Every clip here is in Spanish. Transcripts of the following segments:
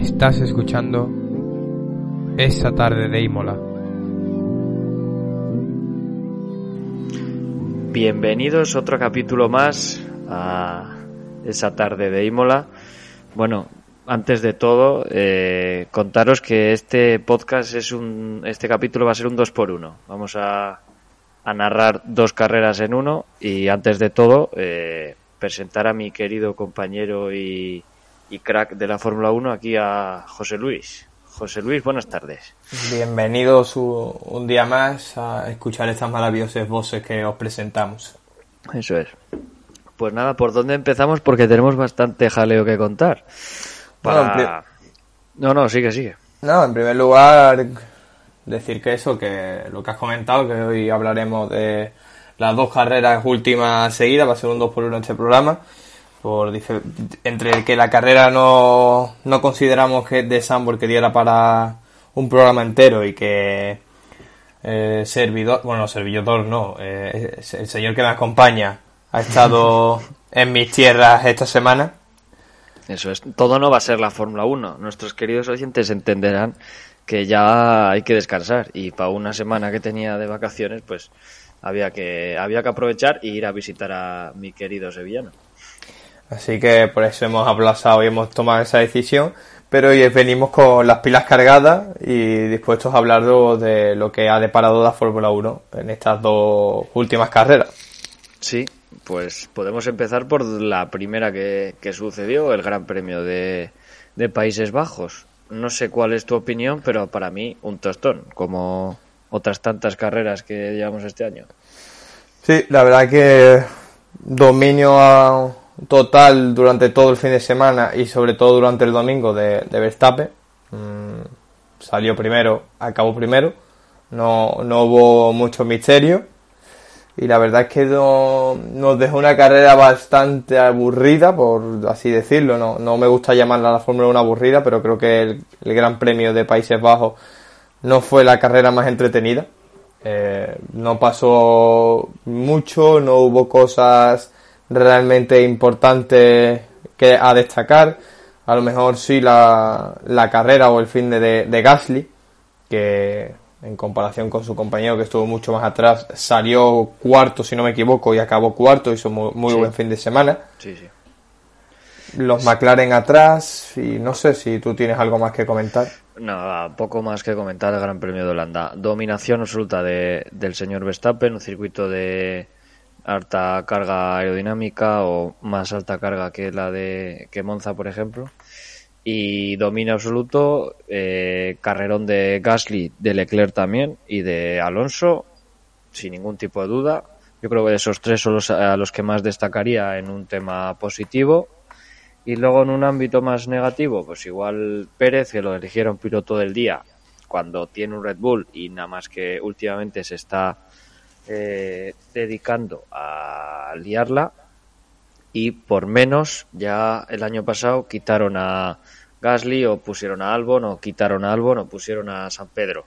Estás escuchando esa tarde de Imola. Bienvenidos otro capítulo más a esa tarde de Imola. Bueno, antes de todo, eh, contaros que este podcast es un, este capítulo va a ser un 2 por 1 Vamos a, a narrar dos carreras en uno y antes de todo, eh, presentar a mi querido compañero y, y crack de la Fórmula 1 aquí a José Luis. José Luis, buenas tardes. Bienvenidos un día más a escuchar estas maravillosas voces que os presentamos. Eso es. Pues nada, ¿por dónde empezamos? Porque tenemos bastante jaleo que contar. Para... No, no, sigue, sigue. No, en primer lugar, decir que eso, que lo que has comentado, que hoy hablaremos de las dos carreras últimas seguidas, va a ser un 2 por 1 este programa. Por, entre que la carrera no, no consideramos que de Sambor que diera para un programa entero y que eh, servidor, bueno, servidor no, eh, el señor que me acompaña ha estado en mis tierras esta semana. Eso es, todo no va a ser la Fórmula 1. Nuestros queridos oyentes entenderán que ya hay que descansar y para una semana que tenía de vacaciones, pues había que había que aprovechar y ir a visitar a mi querido sevillano. Así que por eso hemos aplazado y hemos tomado esa decisión. Pero hoy venimos con las pilas cargadas y dispuestos a hablar de lo que ha deparado la Fórmula 1 en estas dos últimas carreras. Sí, pues podemos empezar por la primera que, sucedió, el Gran Premio de, de Países Bajos. No sé cuál es tu opinión, pero para mí un tostón, como otras tantas carreras que llevamos este año. Sí, la verdad que dominio a, total durante todo el fin de semana y sobre todo durante el domingo de, Verstappen. Mm, salió primero, acabó primero. No, no hubo mucho misterio. Y la verdad es que nos dejó una carrera bastante aburrida, por así decirlo. No, no me gusta llamarla la Fórmula 1 aburrida, pero creo que el, Gran Premio de Países Bajos no fue la carrera más entretenida. Eh, no pasó mucho, no hubo cosas realmente importante que a destacar. A lo mejor sí la, la carrera o el fin de, de, Gasly, que en comparación con su compañero que estuvo mucho más atrás, salió cuarto, si no me equivoco, y acabó cuarto, hizo muy, muy buen fin de semana. Sí, sí. Los McLaren atrás, y no sé si tú tienes algo más que comentar. No, poco más que comentar el Gran Premio de Holanda. Dominación absoluta de, del señor Verstappen, un circuito de, alta carga aerodinámica o más alta carga que la de que Monza, por ejemplo. Y dominio absoluto, eh, carrerón de Gasly, de Leclerc también y de Alonso, sin ningún tipo de duda. Yo creo que esos tres son los, a los que más destacaría en un tema positivo. Y luego en un ámbito más negativo, pues igual Pérez, que lo eligieron piloto del día, cuando tiene un Red Bull y nada más que últimamente se está eh, dedicando a liarla y por menos ya el año pasado quitaron a Gasly o pusieron a Albon o quitaron a Albon o pusieron a San Pedro.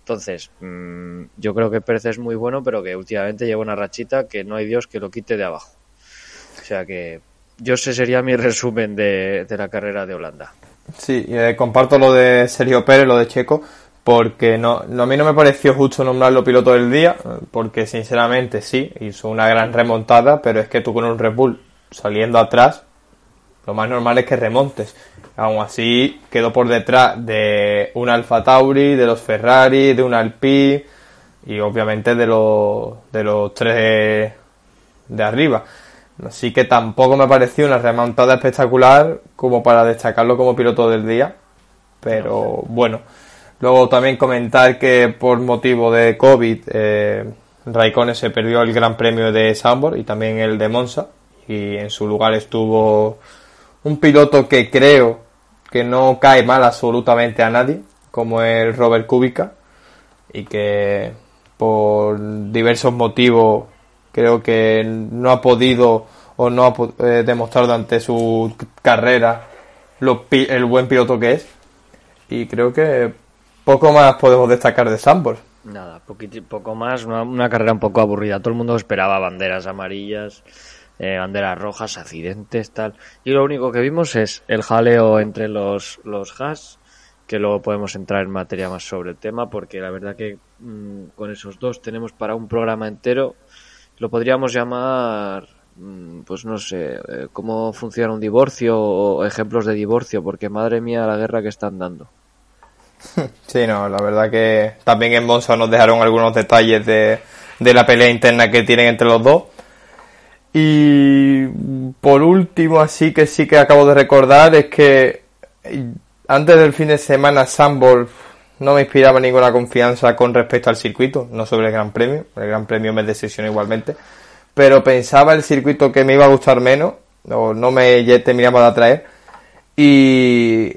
Entonces, mm, yo creo que Pérez es muy bueno, pero que últimamente lleva una rachita que no hay Dios que lo quite de abajo. O sea que yo ese sería mi resumen de, la carrera de Holanda. Sí, eh, comparto lo de Sergio Pérez, lo de Checo porque no, a mí no me pareció justo nombrarlo piloto del día, porque sinceramente sí, hizo una gran remontada, pero es que tú con un Red Bull saliendo atrás, lo más normal es que remontes. Aún así, quedó por detrás de un Alfa Tauri, de los Ferrari, de un Alpine y obviamente de los, de los tres de arriba. Así que tampoco me pareció una remontada espectacular como para destacarlo como piloto del día. Pero bueno, Luego también comentar que por motivo de COVID, eh, se perdió el Gran Premio de Sambor y también el de Monza. Y en su lugar estuvo un piloto que creo que no cae mal absolutamente a nadie, como el Robert Kubica. Y que por diversos motivos creo que no ha podido o no ha eh, demostrado durante su carrera lo, el buen piloto que es. Y creo que poco más podemos destacar de Sambor. Nada, poco más, una, carrera un poco aburrida. Todo el mundo esperaba banderas amarillas, eh, banderas rojas, accidentes, tal. Y lo único que vimos es el jaleo entre los, los hash, que luego podemos entrar en materia más sobre el tema, porque la verdad que mm, con esos dos tenemos para un programa entero, lo podríamos llamar, mm, pues no sé, eh, cómo funciona un divorcio o ejemplos de divorcio, porque madre mía la guerra que están dando. Sí, no, la verdad que también en Bonsa nos dejaron algunos detalles de, de la pelea interna que tienen entre los dos. Y por último, así que sí que acabo de recordar, es que antes del fin de semana Sambol no me inspiraba ninguna confianza con respecto al circuito, no sobre el Gran Premio, el Gran Premio me decisión igualmente, pero pensaba el circuito que me iba a gustar menos, o no me terminaba de atraer, y,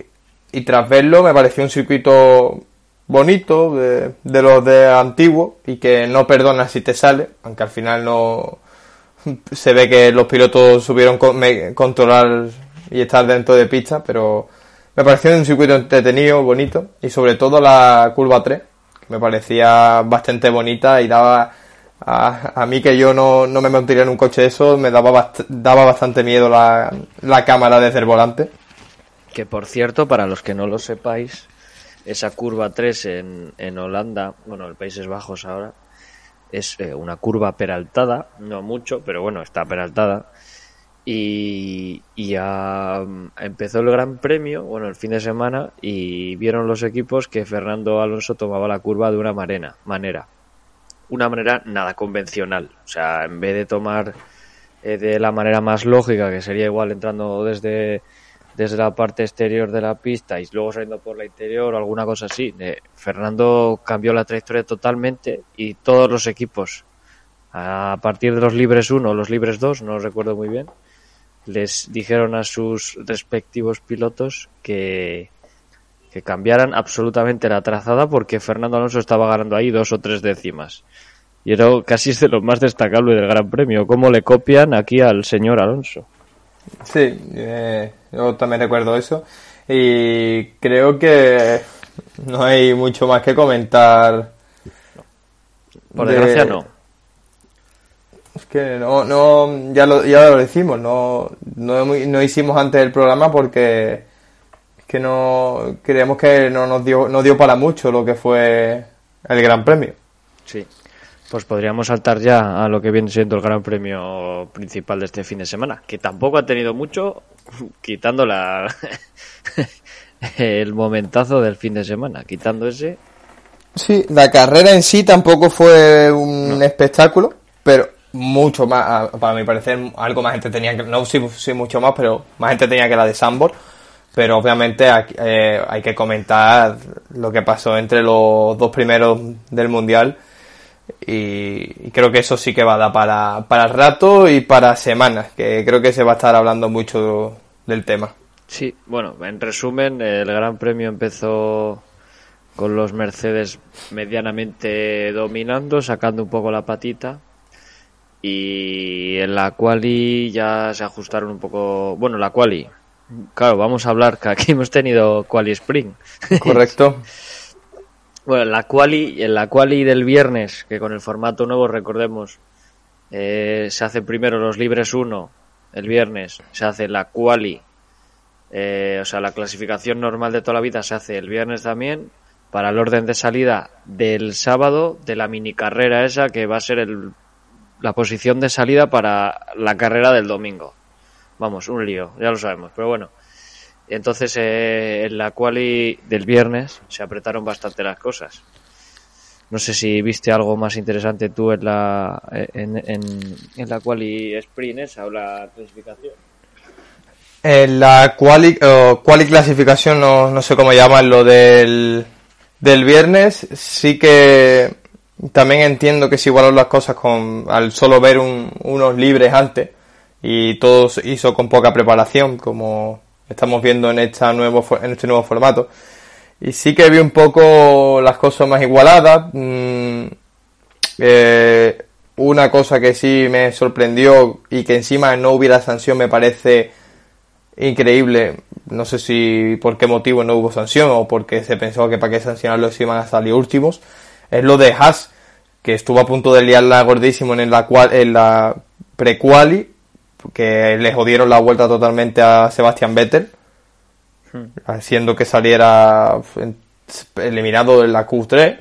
y tras verlo me pareció un circuito bonito, de, de los de antiguo, y que no perdona si te sale, aunque al final no se ve que los pilotos supieron controlar y estar dentro de pista, pero me pareció un circuito entretenido, bonito, y sobre todo la curva 3, que me parecía bastante bonita y daba a, mí que yo no, no, me montaría en un coche eso, me daba, daba bastante miedo la, la cámara desde el volante. Que por cierto, para los que no lo sepáis, esa curva 3 en, en Holanda, bueno, en Países Bajos ahora, es eh, una curva peraltada, no mucho, pero bueno, está peraltada. Y, ya empezó el Gran Premio, bueno, el fin de semana, y vieron los equipos que Fernando Alonso tomaba la curva de una manera, manera. Una manera nada convencional. O sea, en vez de tomar eh, de la manera más lógica, que sería igual entrando desde desde la parte exterior de la pista y luego saliendo por la interior o alguna cosa así. Fernando cambió la trayectoria totalmente y todos los equipos, a partir de los libres 1 o los libres 2, no recuerdo muy bien, les dijeron a sus respectivos pilotos que, que cambiaran absolutamente la trazada porque Fernando Alonso estaba ganando ahí dos o tres décimas. Y era casi de lo más destacable del Gran Premio, cómo le copian aquí al señor Alonso. Sí, eh, yo también recuerdo eso. Y creo que no hay mucho más que comentar. Por desgracia no. Es que no, no ya, lo, ya lo decimos, no, no, no hicimos antes el programa porque es que no creemos que no nos dio, no dio para mucho lo que fue el Gran Premio. Sí. Pues podríamos saltar ya a lo que viene siendo el gran premio principal de este fin de semana, que tampoco ha tenido mucho, quitando la el momentazo del fin de semana, quitando ese. Sí, la carrera en sí tampoco fue un espectáculo, pero mucho más, para mi parecer, algo más gente tenía que, no sí, sí mucho más, pero más gente tenía que la de Sambor. Pero obviamente eh, hay que comentar lo que pasó entre los dos primeros del mundial y, creo que eso sí que va a dar para, para rato y para semanas, que creo que se va a estar hablando mucho del tema. Sí, bueno, en resumen, el Gran Premio empezó con los Mercedes medianamente dominando, sacando un poco la patita. Y en la quali ya se ajustaron un poco. Bueno, la quali. Claro, vamos a hablar que aquí hemos tenido quali spring. Correcto. Bueno, en la quali, en la quali del viernes, que con el formato nuevo, recordemos, eh, se hace primero los libres 1 el viernes, se hace la quali, eh, o sea, la clasificación normal de toda la vida se hace el viernes también, para el orden de salida del sábado de la mini carrera esa que va a ser el, la posición de salida para la carrera del domingo. Vamos, un lío, ya lo sabemos, pero bueno. Entonces, eh, en la quali del viernes se apretaron bastante las cosas. No sé si viste algo más interesante tú en la en, en, la quali sprint esa o la clasificación. En la quali, quali clasificación, no, no sé cómo llaman lo del, del viernes, sí que también entiendo que se igualaron las cosas con al solo ver unos libres antes y todo se hizo con poca preparación, como estamos viendo en, esta nuevo, en este nuevo formato. Y sí que vi un poco las cosas más igualadas. Mm, eh, una cosa que sí me sorprendió y que encima no hubiera sanción me parece increíble. No sé si por qué motivo no hubo sanción o porque se pensó que para qué sancionarlos iban a salir últimos. Es lo de Haas, que estuvo a punto de liarla gordísimo en la, cual, en la pre-quali que le jodieron la vuelta totalmente a Sebastián Vettel, Hmm. haciendo que saliera eliminado en la Q3,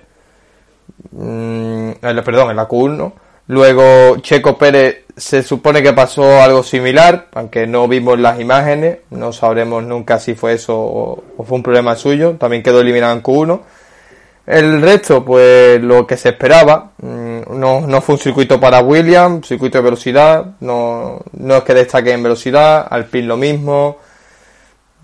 mm, en la- perdón, en la Q1. Luego Checo Pérez se supone que pasó algo similar, aunque no vimos las imágenes, no sabremos nunca si fue eso o, o fue un problema suyo, también quedó eliminado en Q1. El resto, pues lo que se esperaba, mm, no, no fue un circuito para Williams, circuito de velocidad, no, no es que destaque en velocidad, Alpine lo mismo,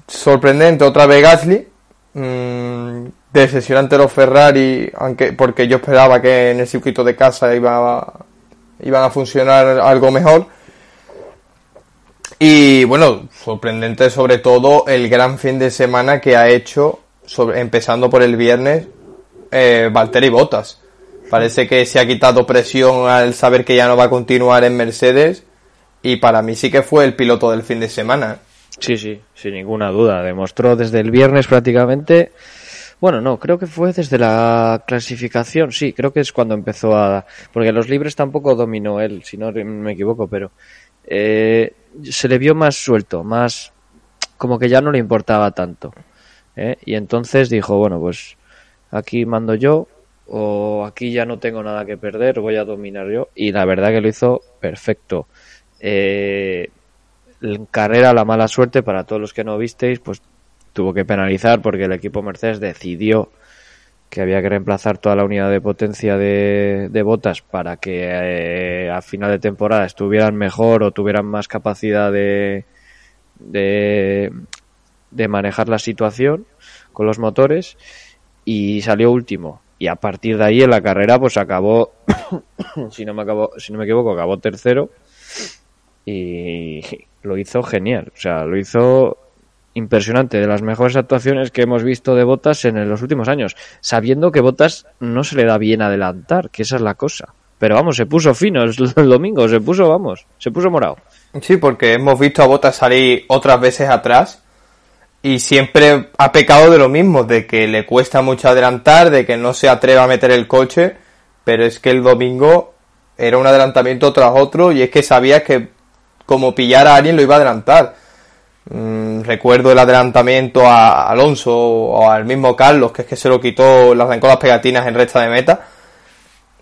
sorprendente otra vez Gasly, mm, decepcionante los Ferrari, aunque porque yo esperaba que en el circuito de casa iba iban a funcionar algo mejor. Y bueno, sorprendente sobre todo el gran fin de semana que ha hecho, empezando por el viernes, eh, Valtteri Bottas. Parece que se ha quitado presión al saber que ya no va a continuar en Mercedes y para mí sí que fue el piloto del fin de semana. Sí, sí, sin ninguna duda. Demostró desde el viernes prácticamente. Bueno, no, creo que fue desde la clasificación. Sí, creo que es cuando empezó a. Porque los libres tampoco dominó él, si no me equivoco, pero. eh, se le vio más suelto, más. Como que ya no le importaba tanto. ¿eh? Y entonces dijo: Bueno, pues aquí mando yo, o aquí ya no tengo nada que perder, voy a dominar yo. Y la verdad que lo hizo perfecto. Eh, en carrera la mala suerte para todos los que no visteis pues tuvo que penalizar porque el equipo Mercedes decidió que había que reemplazar toda la unidad de potencia de, botas para que eh, a final de temporada estuvieran mejor o tuvieran más capacidad de, de manejar la situación con los motores y salió último y a partir de ahí en la carrera pues acabó si no me acabo, si no me equivoco acabó tercero y lo hizo genial, o sea, lo hizo impresionante, de las mejores actuaciones que hemos visto de Botas en los últimos años, sabiendo que Botas no se le da bien adelantar, que esa es la cosa. Pero vamos, se puso fino el, el domingo, se puso, vamos, se puso morado. Sí, porque hemos visto a Bottas salir otras veces atrás y siempre ha pecado de lo mismo, de que le cuesta mucho adelantar, de que no se atreva a meter el coche, pero es que el domingo era un adelantamiento tras otro y es que sabías que como pillara a alguien lo iba a adelantar. Mm, recuerdo el adelantamiento a Alonso o al mismo Carlos, que es que se lo quitó, le arrancó las pegatinas en recta de meta.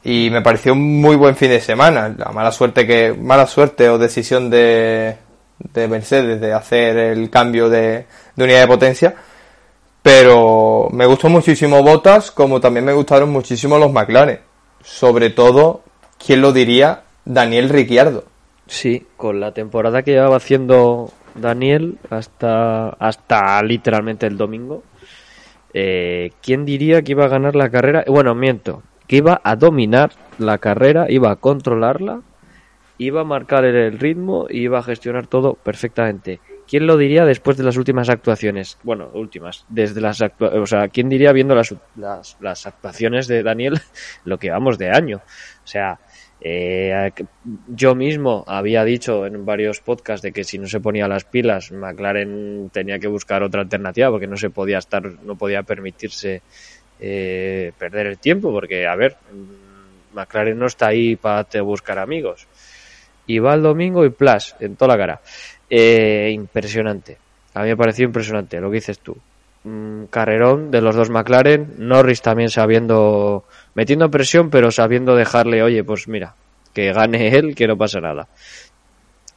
Y me pareció un muy buen fin de semana. La mala suerte que, mala suerte o decisión de, de Mercedes de hacer el cambio de, unidad de potencia. Pero me gustó muchísimo Bottas, como también me gustaron muchísimo los McLaren. Sobre todo, ¿quién lo diría? Daniel Ricciardo. Sí, con la temporada que llevaba haciendo Daniel hasta, hasta literalmente el domingo. Eh, ¿Quién diría que iba a ganar la carrera? Bueno, miento, que iba a dominar la carrera, iba a controlarla, iba a marcar el ritmo y iba a gestionar todo perfectamente. ¿Quién lo diría después de las últimas actuaciones? Bueno, últimas, desde las o sea, ¿quién diría viendo las, las, las actuaciones de Daniel lo que vamos de año? O sea, eh, yo mismo había dicho en varios podcasts de que si no se ponía las pilas, McLaren tenía que buscar otra alternativa porque no se podía estar, no podía permitirse eh, perder el tiempo porque, a ver, McLaren no está ahí para te buscar amigos. Y va el domingo y plas, en toda la cara. Eh, impresionante. A mí me pareció impresionante lo que dices tú. Mm, carrerón de los dos McLaren, Norris también sabiendo, metiendo presión, pero sabiendo dejarle, oye, pues mira, que gane él, que no pasa nada.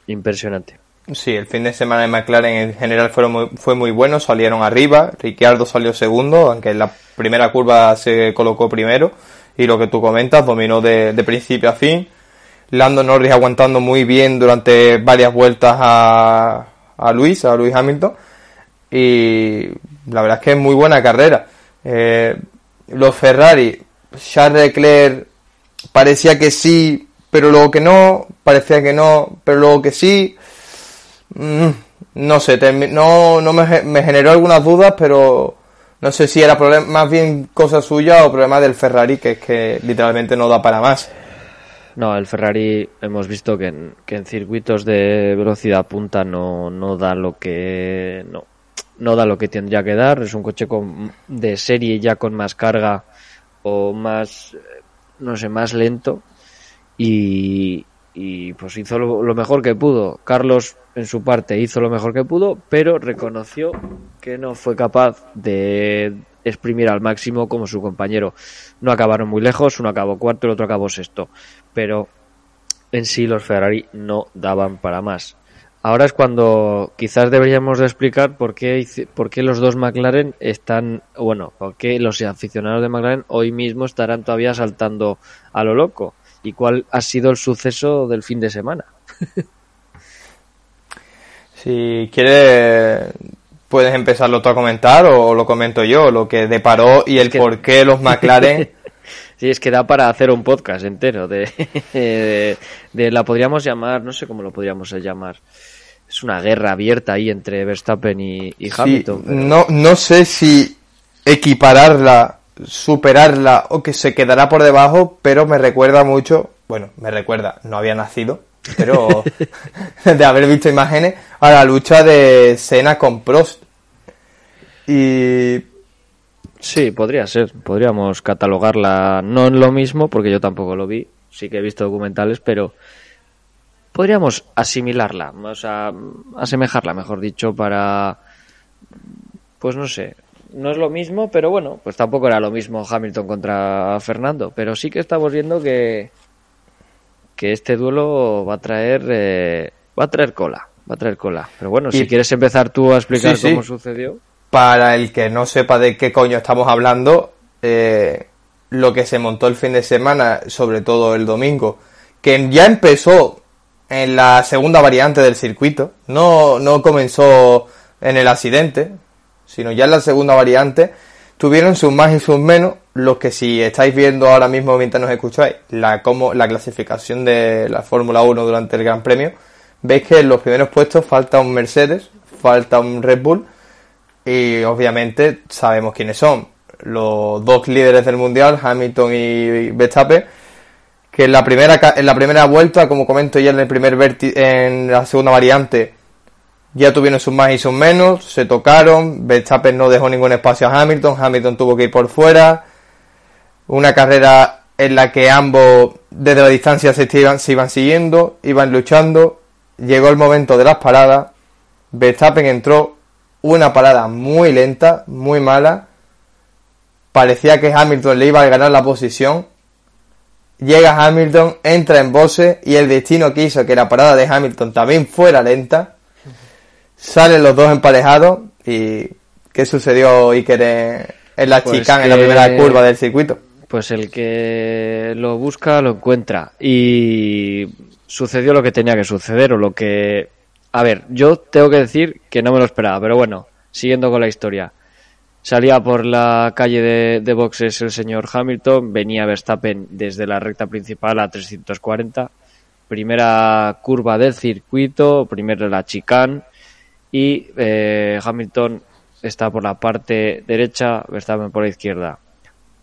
Impresionante. Sí, el fin de semana de McLaren en general fue muy, fue muy bueno, salieron arriba, Ricciardo salió segundo, aunque en la primera curva se colocó primero, y lo que tú comentas, dominó de, de principio a fin. Lando Norris aguantando muy bien durante varias vueltas a, a Luis, a Luis Hamilton, y la verdad es que es muy buena carrera. Eh, los Ferrari, Charles Leclerc parecía que sí, pero luego que no, parecía que no, pero luego que sí. Mm, no sé, no, no me, me, generó algunas dudas, pero no sé si era problema, más bien cosa suya o problema del Ferrari, que es que literalmente no da para más. No, el Ferrari hemos visto que en, que en circuitos de velocidad punta no, no da lo que no, no da lo que tendría que dar. Es un coche con, de serie ya con más carga o más, no sé, más lento. Y, y pues hizo lo, lo, mejor que pudo. Carlos en su parte hizo lo mejor que pudo, pero reconoció que no fue capaz de exprimir al máximo como su compañero. No acabaron muy lejos, uno acabó cuarto, el otro acabó sexto, pero en sí los Ferrari no daban para más. Ahora es cuando quizás deberíamos de explicar por qué, por qué los dos McLaren están, bueno, por qué los aficionados de McLaren hoy mismo estarán todavía saltando a lo loco y cuál ha sido el suceso del fin de semana. si quieres, puedes empezarlo tú a comentar o lo comento yo, lo que deparó y el por qué los McLaren Sí, es que da para hacer un podcast entero de, de, la podríamos llamar, no sé cómo lo podríamos llamar. Es una guerra abierta ahí entre Verstappen y, Hamilton. No, no sé si equipararla, superarla o que se quedará por debajo, pero me recuerda mucho, bueno, me recuerda, no había nacido, pero de haber visto imágenes, a la lucha de Senna con Prost. Y Sí, podría ser. Podríamos catalogarla no en lo mismo, porque yo tampoco lo vi. Sí que he visto documentales, pero podríamos asimilarla, o sea, asemejarla, mejor dicho, para. Pues no sé. No es lo mismo, pero bueno, pues tampoco era lo mismo Hamilton contra Fernando. Pero sí que estamos viendo que. que este duelo va a traer. Eh, va a traer cola. Va a traer cola. Pero bueno, si quieres empezar tú a explicar cómo sucedió para el que no sepa de qué coño estamos hablando, eh, lo que se montó el fin de semana, sobre todo el domingo, que ya empezó en la segunda variante del circuito, no, no comenzó en el accidente, sino ya en la segunda variante, tuvieron sus más y sus menos, los que si estáis viendo ahora mismo mientras nos escucháis la, como, la clasificación de la Fórmula 1 durante el Gran Premio, veis que en los primeros puestos falta un Mercedes, falta un Red Bull, y obviamente sabemos quiénes son. Los dos líderes del mundial, Hamilton y Verstappen, que en la primera, en la primera vuelta, como comento ya en el primer en la segunda variante, ya tuvieron sus más y sus menos, se tocaron, Verstappen no dejó ningún espacio a Hamilton, Hamilton tuvo que ir por fuera, una carrera en la que ambos desde la distancia se iban, se iban siguiendo, iban luchando, llegó el momento de las paradas, Verstappen entró, una parada muy lenta, muy mala. Parecía que Hamilton le iba a ganar la posición. Llega Hamilton, entra en boxe y el destino quiso que la parada de Hamilton también fuera lenta. Salen los dos emparejados y ¿qué sucedió Iker en la pues chicane, en la primera curva del circuito? Pues el que lo busca lo encuentra y sucedió lo que tenía que suceder o lo que a ver, yo tengo que decir que no me lo esperaba, pero bueno, siguiendo con la historia. Salía por la calle de, boxes el señor Hamilton, venía Verstappen desde la recta principal a 340, primera curva del circuito, primero la chicane y eh, Hamilton está por la parte derecha, Verstappen por la izquierda.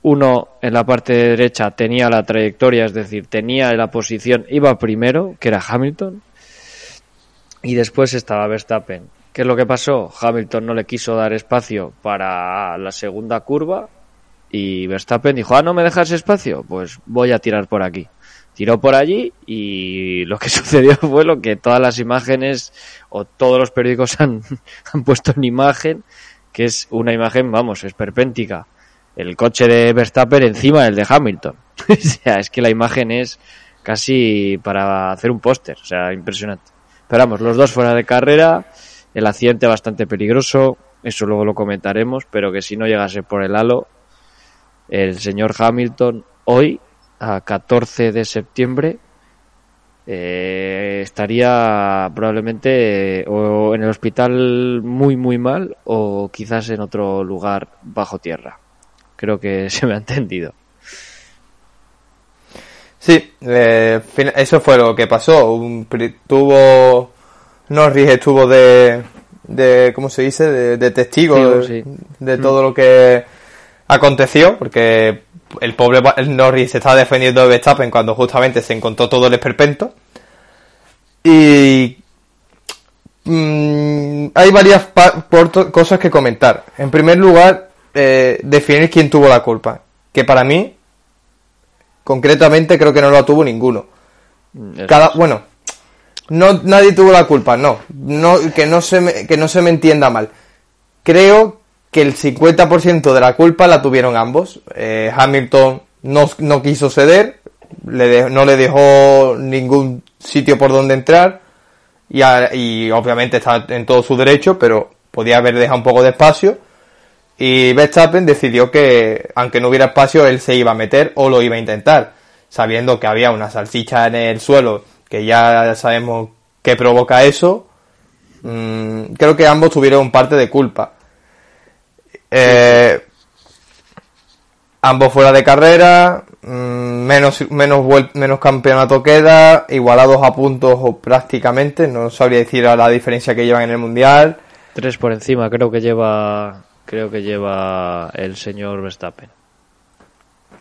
Uno en la parte derecha tenía la trayectoria, es decir, tenía la posición, iba primero, que era Hamilton, y después estaba Verstappen. ¿Qué es lo que pasó? Hamilton no le quiso dar espacio para la segunda curva y Verstappen dijo, ah, no me dejas espacio, pues voy a tirar por aquí. Tiró por allí y lo que sucedió fue lo que todas las imágenes o todos los periódicos han, han puesto en imagen, que es una imagen, vamos, esperpéntica. El coche de Verstappen encima del de Hamilton. o sea, es que la imagen es casi para hacer un póster, o sea, impresionante. Pero vamos, los dos fuera de carrera, el accidente bastante peligroso, eso luego lo comentaremos, pero que si no llegase por el halo, el señor Hamilton hoy, a 14 de septiembre, eh, estaría probablemente o en el hospital muy muy mal o quizás en otro lugar bajo tierra. Creo que se me ha entendido. Sí, eh, eso fue lo que pasó. Un, tuvo Norris estuvo de, de ¿cómo se dice? De, testigo de, todo mm. lo que aconteció, porque el pobre Norris se estaba defendiendo de Verstappen cuando justamente se encontró todo el esperpento. Y mm, hay varias cosas que comentar. En primer lugar, eh, definir quién tuvo la culpa. Que para mí concretamente creo que no lo tuvo ninguno. Mm, cada, bueno, no, nadie tuvo la culpa, no, no que no se me, que no se me entienda mal. Creo que el 50% de la culpa la tuvieron ambos. Eh, Hamilton no, no, quiso ceder, le no le dejó ningún sitio por donde entrar y, y obviamente está en todo su derecho, pero podía haber dejado un poco de espacio y Verstappen decidió que, aunque no hubiera espacio, él se iba a meter o lo iba a intentar, sabiendo que había una salchicha en el suelo, que ya sabemos que provoca eso. Mm, creo que ambos tuvieron parte de culpa. Eh, ambos fuera de carrera, mm, menos, menos, menos campeonato queda, igualados a puntos o prácticamente, no sabría decir a la diferencia que llevan en el mundial. Tres por encima, creo que lleva creo que lleva el señor Verstappen.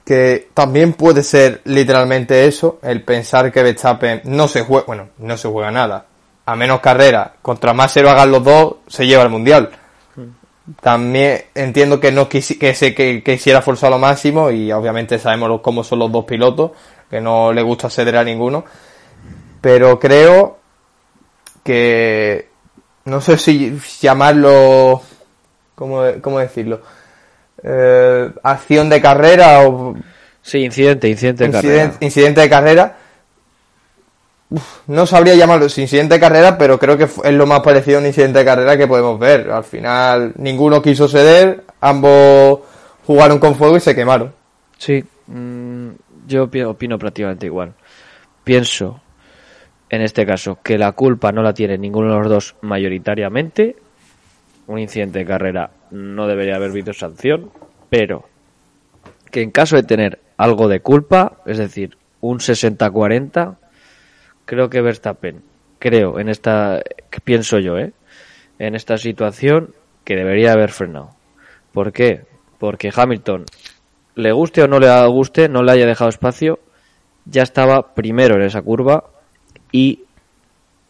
Que también puede ser literalmente eso, el pensar que Verstappen no se juega, bueno, no se juega nada. A menos carrera, contra más se lo hagan los dos, se lleva el mundial. También entiendo que no que se que, quisiera forzar lo máximo y obviamente sabemos cómo son los dos pilotos, que no le gusta ceder a ninguno. Pero creo que no sé si llamarlo ¿cómo, decirlo? Eh, acción de carrera o... Sí, incidente, incidente de carrera. Incidente de carrera. no sabría llamarlo incidente de carrera, pero creo que es lo más parecido a un incidente de carrera que podemos ver. Al final, ninguno quiso ceder, ambos jugaron con fuego y se quemaron. Sí, mm, yo opino prácticamente igual. Pienso, en este caso, que la culpa no la tiene ninguno de los dos mayoritariamente, un incidente de carrera no debería haber habido sanción, pero que en caso de tener algo de culpa, es decir, un 60-40, creo que Verstappen, creo, en esta, pienso yo, ¿eh? en esta situación, que debería haber frenado. ¿Por qué? Porque Hamilton, le guste o no le guste, no le haya dejado espacio, ya estaba primero en esa curva y,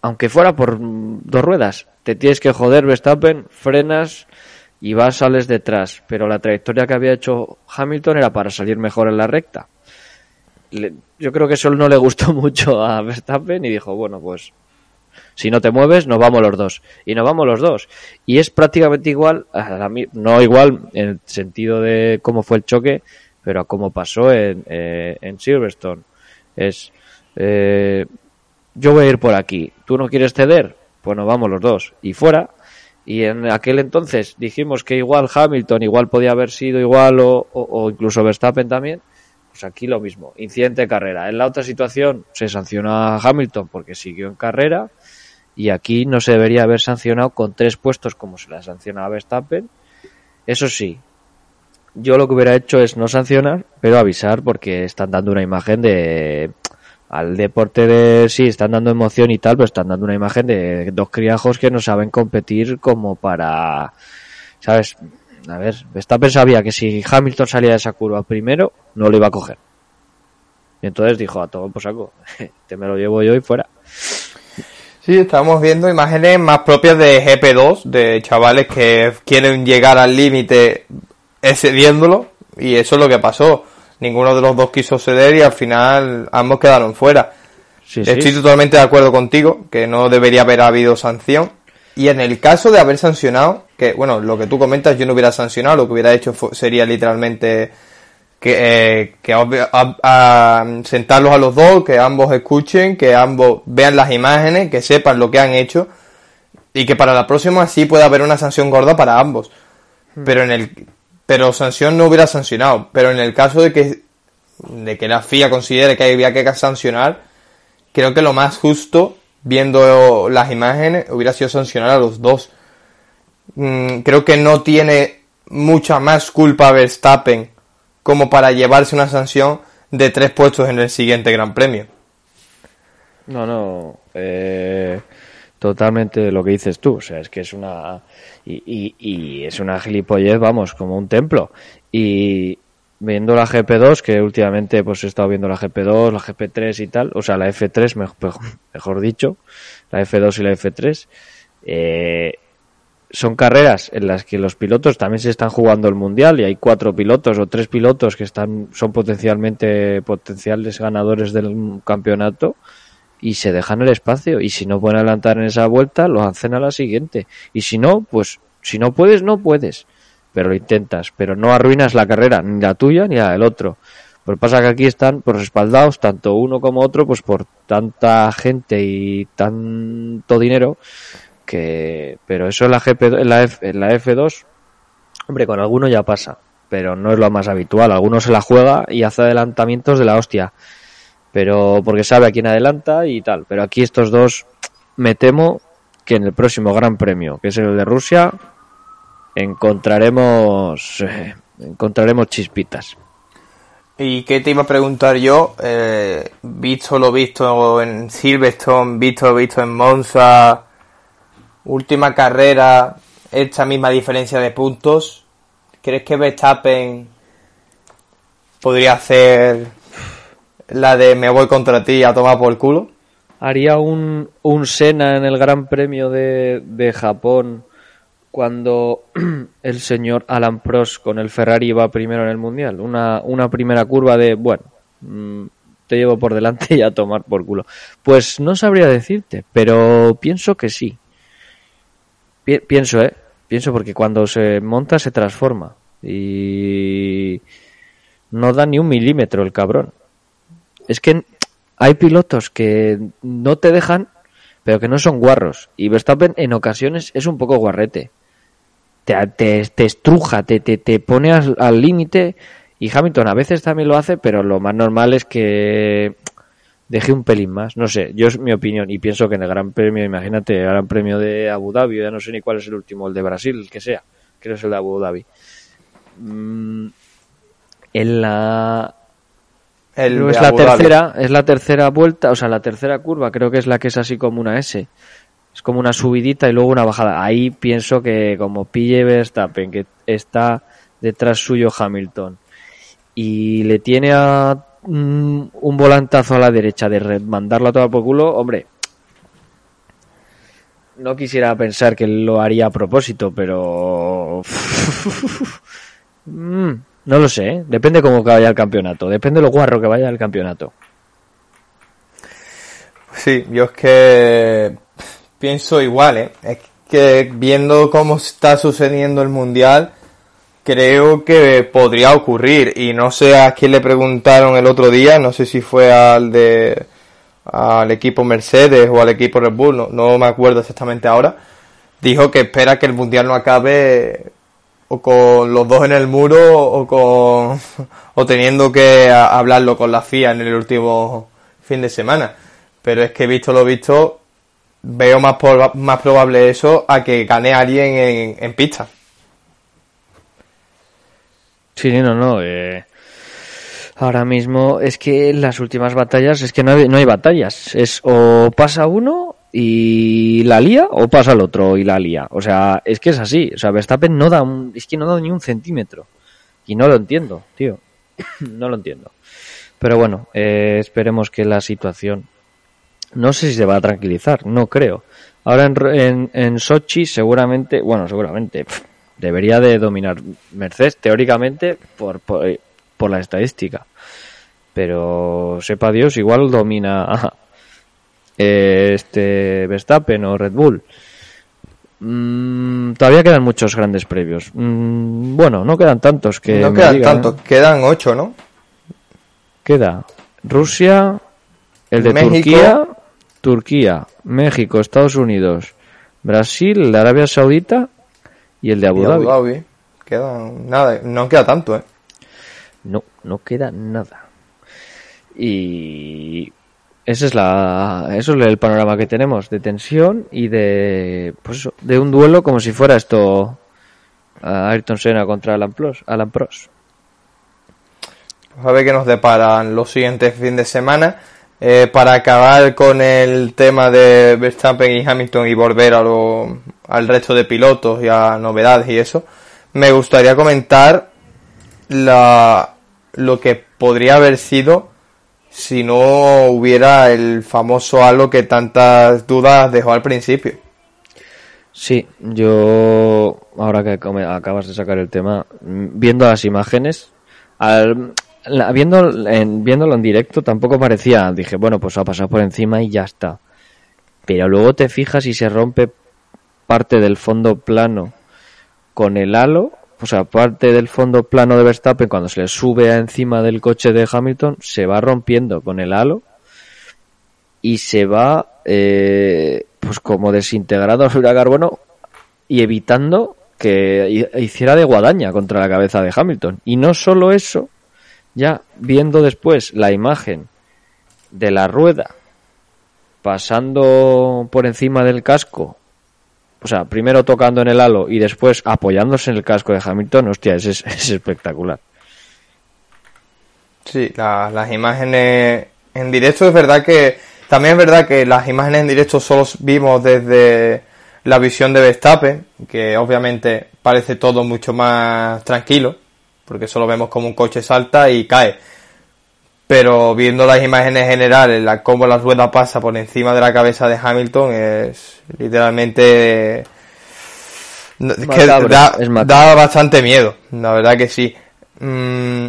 aunque fuera por dos ruedas, te tienes que joder Verstappen, frenas y vas, sales detrás. Pero la trayectoria que había hecho Hamilton era para salir mejor en la recta. yo creo que eso no le gustó mucho a Verstappen y dijo, bueno, pues si no te mueves, nos vamos los dos. Y nos vamos los dos. Y es prácticamente igual, no igual en el sentido de cómo fue el choque, pero a cómo pasó en, eh, Silverstone. Es, eh, yo voy a ir por aquí, ¿tú no quieres ceder? pues nos vamos los dos. Y fuera. Y en aquel entonces dijimos que igual Hamilton igual podía haber sido igual o, incluso Verstappen también. Pues aquí lo mismo, incidente de carrera. En la otra situación se sancionó a Hamilton porque siguió en carrera y aquí no se debería haber sancionado con tres puestos como se le sancionado a Verstappen. Eso sí, yo lo que hubiera hecho es no sancionar, pero avisar porque están dando una imagen de al deporte de sí, están dando emoción y tal, pero están dando una imagen de dos criajos que no saben competir como para, ¿sabes? A ver, Verstappen sabía que si Hamilton salía de esa curva primero, no lo iba a coger. Y entonces dijo, a todo pues saco, te me lo llevo yo y fuera. Sí, estamos viendo imágenes más propias de GP2, de chavales que quieren llegar al límite excediéndolo, y eso es lo que pasó ninguno de los dos quiso ceder y al final ambos quedaron fuera. Estoy totalmente de acuerdo contigo que no debería haber habido sanción. Y en el caso de haber sancionado, que bueno, lo que tú comentas, yo no hubiera sancionado, lo que hubiera hecho sería literalmente que, eh, a, sentarlos a los dos, que ambos escuchen, que ambos vean las imágenes, que sepan lo que han hecho y que para la próxima sí pueda haber una sanción gorda para ambos. Hmm. Pero en el pero sanción no hubiera sancionado. Pero en el caso de que, de que la FIA considere que había que sancionar, creo que lo más justo, viendo las imágenes, hubiera sido sancionar a los dos. Mm, creo que no tiene mucha más culpa Verstappen como para llevarse una sanción de tres puestos en el siguiente Gran Premio. No, no. Eh, totalmente lo que dices tú. O sea, es que es una y, es una gilipollez, vamos, como un templo. Y viendo la GP2, que últimamente pues he estado viendo la GP2, la GP3 y tal, o sea, la F3, mejor, mejor dicho, la F2 y la F3, eh, son carreras en las que los pilotos también se están jugando el mundial y hay cuatro pilotos o tres pilotos que están son potencialmente potenciales ganadores del campeonato y se dejan el espacio. Y si no pueden adelantar en esa vuelta, lo hacen a la siguiente. Y si no, pues si no puedes, no puedes. Pero lo intentas. Pero no arruinas la carrera, ni la tuya ni la del otro. Pues pasa que aquí están pues, respaldados, tanto uno como otro, pues por tanta gente y tanto dinero que pero eso en la GP en la, F, en la F2 hombre con alguno ya pasa pero no es lo más habitual alguno se la juega y hace adelantamientos de la hostia pero porque sabe a quién adelanta y tal pero aquí estos dos me temo que en el próximo Gran Premio que es el de Rusia encontraremos eh, encontraremos chispitas ¿Y qué te iba a preguntar yo? Eh, visto lo visto en Silverstone, visto lo visto en Monza, última carrera, esta misma diferencia de puntos, ¿crees que Verstappen podría hacer la de me voy contra ti a tomar por culo? Haría un, un Sena en el Gran Premio de, de Japón cuando el señor Alan Prost con el Ferrari va primero en el Mundial. Una, una primera curva de, bueno, mm, te llevo por delante y a tomar por culo. Pues no sabría decirte, pero pienso que sí. pienso, ¿eh? Pienso porque cuando se monta se transforma. Y no da ni un milímetro el cabrón. Es que hay pilotos que no te dejan, pero que no son guarros. Y Verstappen en ocasiones es un poco guarrete te, te, estruja, te, te, te pone al límite y Hamilton a veces también lo hace, pero lo más normal es que deje un pelín más. No sé, yo es mi opinión y pienso que en el Gran Premio, imagínate, el Gran Premio de Abu Dhabi, ya no sé ni cuál es el último, el de Brasil, el que sea, creo que es el de Abu Dhabi. Mm, en la el es la tercera, es la tercera vuelta, o sea, la tercera curva, creo que es la que es así como una S es como una subidita y luego una bajada. Ahí pienso que como pille Verstappen, que está detrás suyo Hamilton, y le tiene a mm, un volantazo a la derecha de mandarlo a toda por culo, hombre, no quisiera pensar que lo haría a propósito, pero... Mm, no lo sé, ¿eh? depende cómo vaya el campeonato, depende de lo guarro que vaya el campeonato. Sí, yo es que pienso igual, ¿eh? Es que viendo cómo está sucediendo el mundial, creo que podría ocurrir. Y no sé a quién le preguntaron el otro día, no sé si fue al de al equipo Mercedes o al equipo Red Bull, no, no me acuerdo exactamente ahora. Dijo que espera que el mundial no acabe o con los dos en el muro o con o teniendo que hablarlo con la FIA en el último fin de semana. Pero es que visto lo visto, veo más, más probable eso a que gane alguien en, pista. Sí, no, no. Eh, ahora mismo es que las últimas batallas es que no hay, no hay batallas. Es o pasa uno y la lía o pasa el otro y la lía. O sea, es que es así. O sea, Verstappen no da un, es que no da ni un centímetro. Y no lo entiendo, tío. no lo entiendo. Pero bueno, eh, esperemos que la situación no sé si se va a tranquilizar, no creo. Ahora en, en, en Sochi seguramente, bueno, seguramente debería de dominar Mercedes teóricamente por, por, por, la estadística. Pero sepa Dios, igual domina este Verstappen o Red Bull. Mm, todavía quedan muchos grandes previos. Mm, bueno, no quedan tantos que. No quedan tantos, quedan ocho, ¿no? Queda Rusia, el de Turquía, Turquía, México, Estados Unidos, Brasil, Arabia Saudita y el de Abu, Dhabi. Abu Dhabi. Queda nada, no queda tanto, ¿eh? No, no queda nada. Y ese es la eso es el panorama que tenemos de tensión y de pues de un duelo como si fuera esto Ayrton Senna contra Alan Prost, Alan Prost. a ver qué nos deparan los siguientes fines de semana. Eh, para acabar con el tema de Verstappen y Hamilton y volver a lo, al resto de pilotos y a novedades y eso, me gustaría comentar la, lo que podría haber sido si no hubiera el famoso halo que tantas dudas dejó al principio. Sí, yo ahora que acabas de sacar el tema, viendo las imágenes, al, viendo, en, viéndolo en directo tampoco parecía, dije, bueno, pues ha pasado por encima y ya está. Pero luego te fijas y se rompe parte del fondo plano con el halo, o sea, parte del fondo plano de Verstappen cuando se le sube encima del coche de Hamilton, se va rompiendo con el halo y se va, eh, pues como desintegrado sobre carbono y evitando que hiciera de guadaña contra la cabeza de Hamilton. Y no solo eso, ya viendo después la imagen de la rueda pasando por encima del casco, o sea, primero tocando en el halo y después apoyándose en el casco de Hamilton, hostia, es, es espectacular. Sí, las imágenes en directo es verdad que también es verdad que las imágenes en directo solo vimos desde la visión de Verstappen, que obviamente parece todo mucho más tranquilo, porque solo vemos como un coche salta y cae. Pero viendo las imágenes generales, la, cómo la rueda pasa por encima de la cabeza de Hamilton, es literalmente... que da, bastante miedo, la verdad que sí. Mm,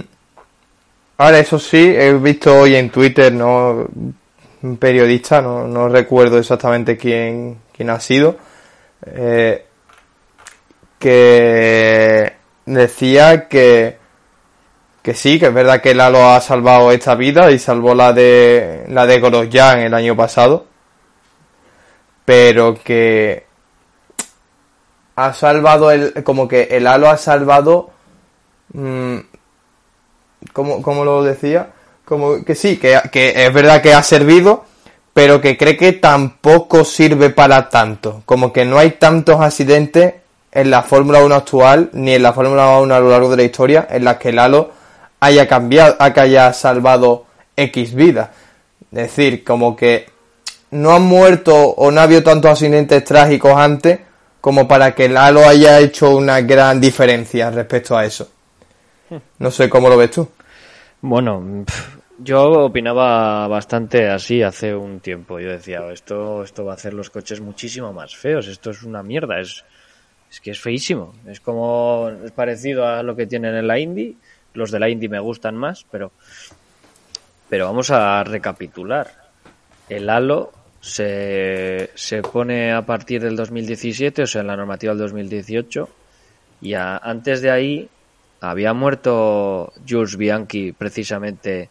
ahora, eso sí, he visto hoy en Twitter, ¿no? Un periodista, no, no recuerdo exactamente quién, quién ha sido, eh, que decía que, que sí, que es verdad que Lalo ha salvado esta vida y salvó la de la de Grosjean el año pasado, pero que ha salvado el como que el halo ha salvado mmm, como, lo decía como que sí que, que es verdad que ha servido pero que cree que tampoco sirve para tanto. Como que no hay tantos accidentes en la Fórmula 1 actual, ni en la Fórmula 1 a lo largo de la historia, en las que Lalo haya cambiado, que haya salvado X vidas. Es decir, como que no han muerto o no ha habido tantos accidentes trágicos antes como para que Lalo haya hecho una gran diferencia respecto a eso. No sé cómo lo ves tú. Bueno, yo opinaba bastante así hace un tiempo. Yo decía, esto, esto va a hacer los coches muchísimo más feos. Esto es una mierda. Es, es que es feísimo. Es como, es parecido a lo que tienen en la Indy. Los de la Indy me gustan más, pero, pero vamos a recapitular. El halo se, se pone a partir del 2017, o sea, en la normativa del 2018. Y antes de ahí había muerto Jules Bianchi precisamente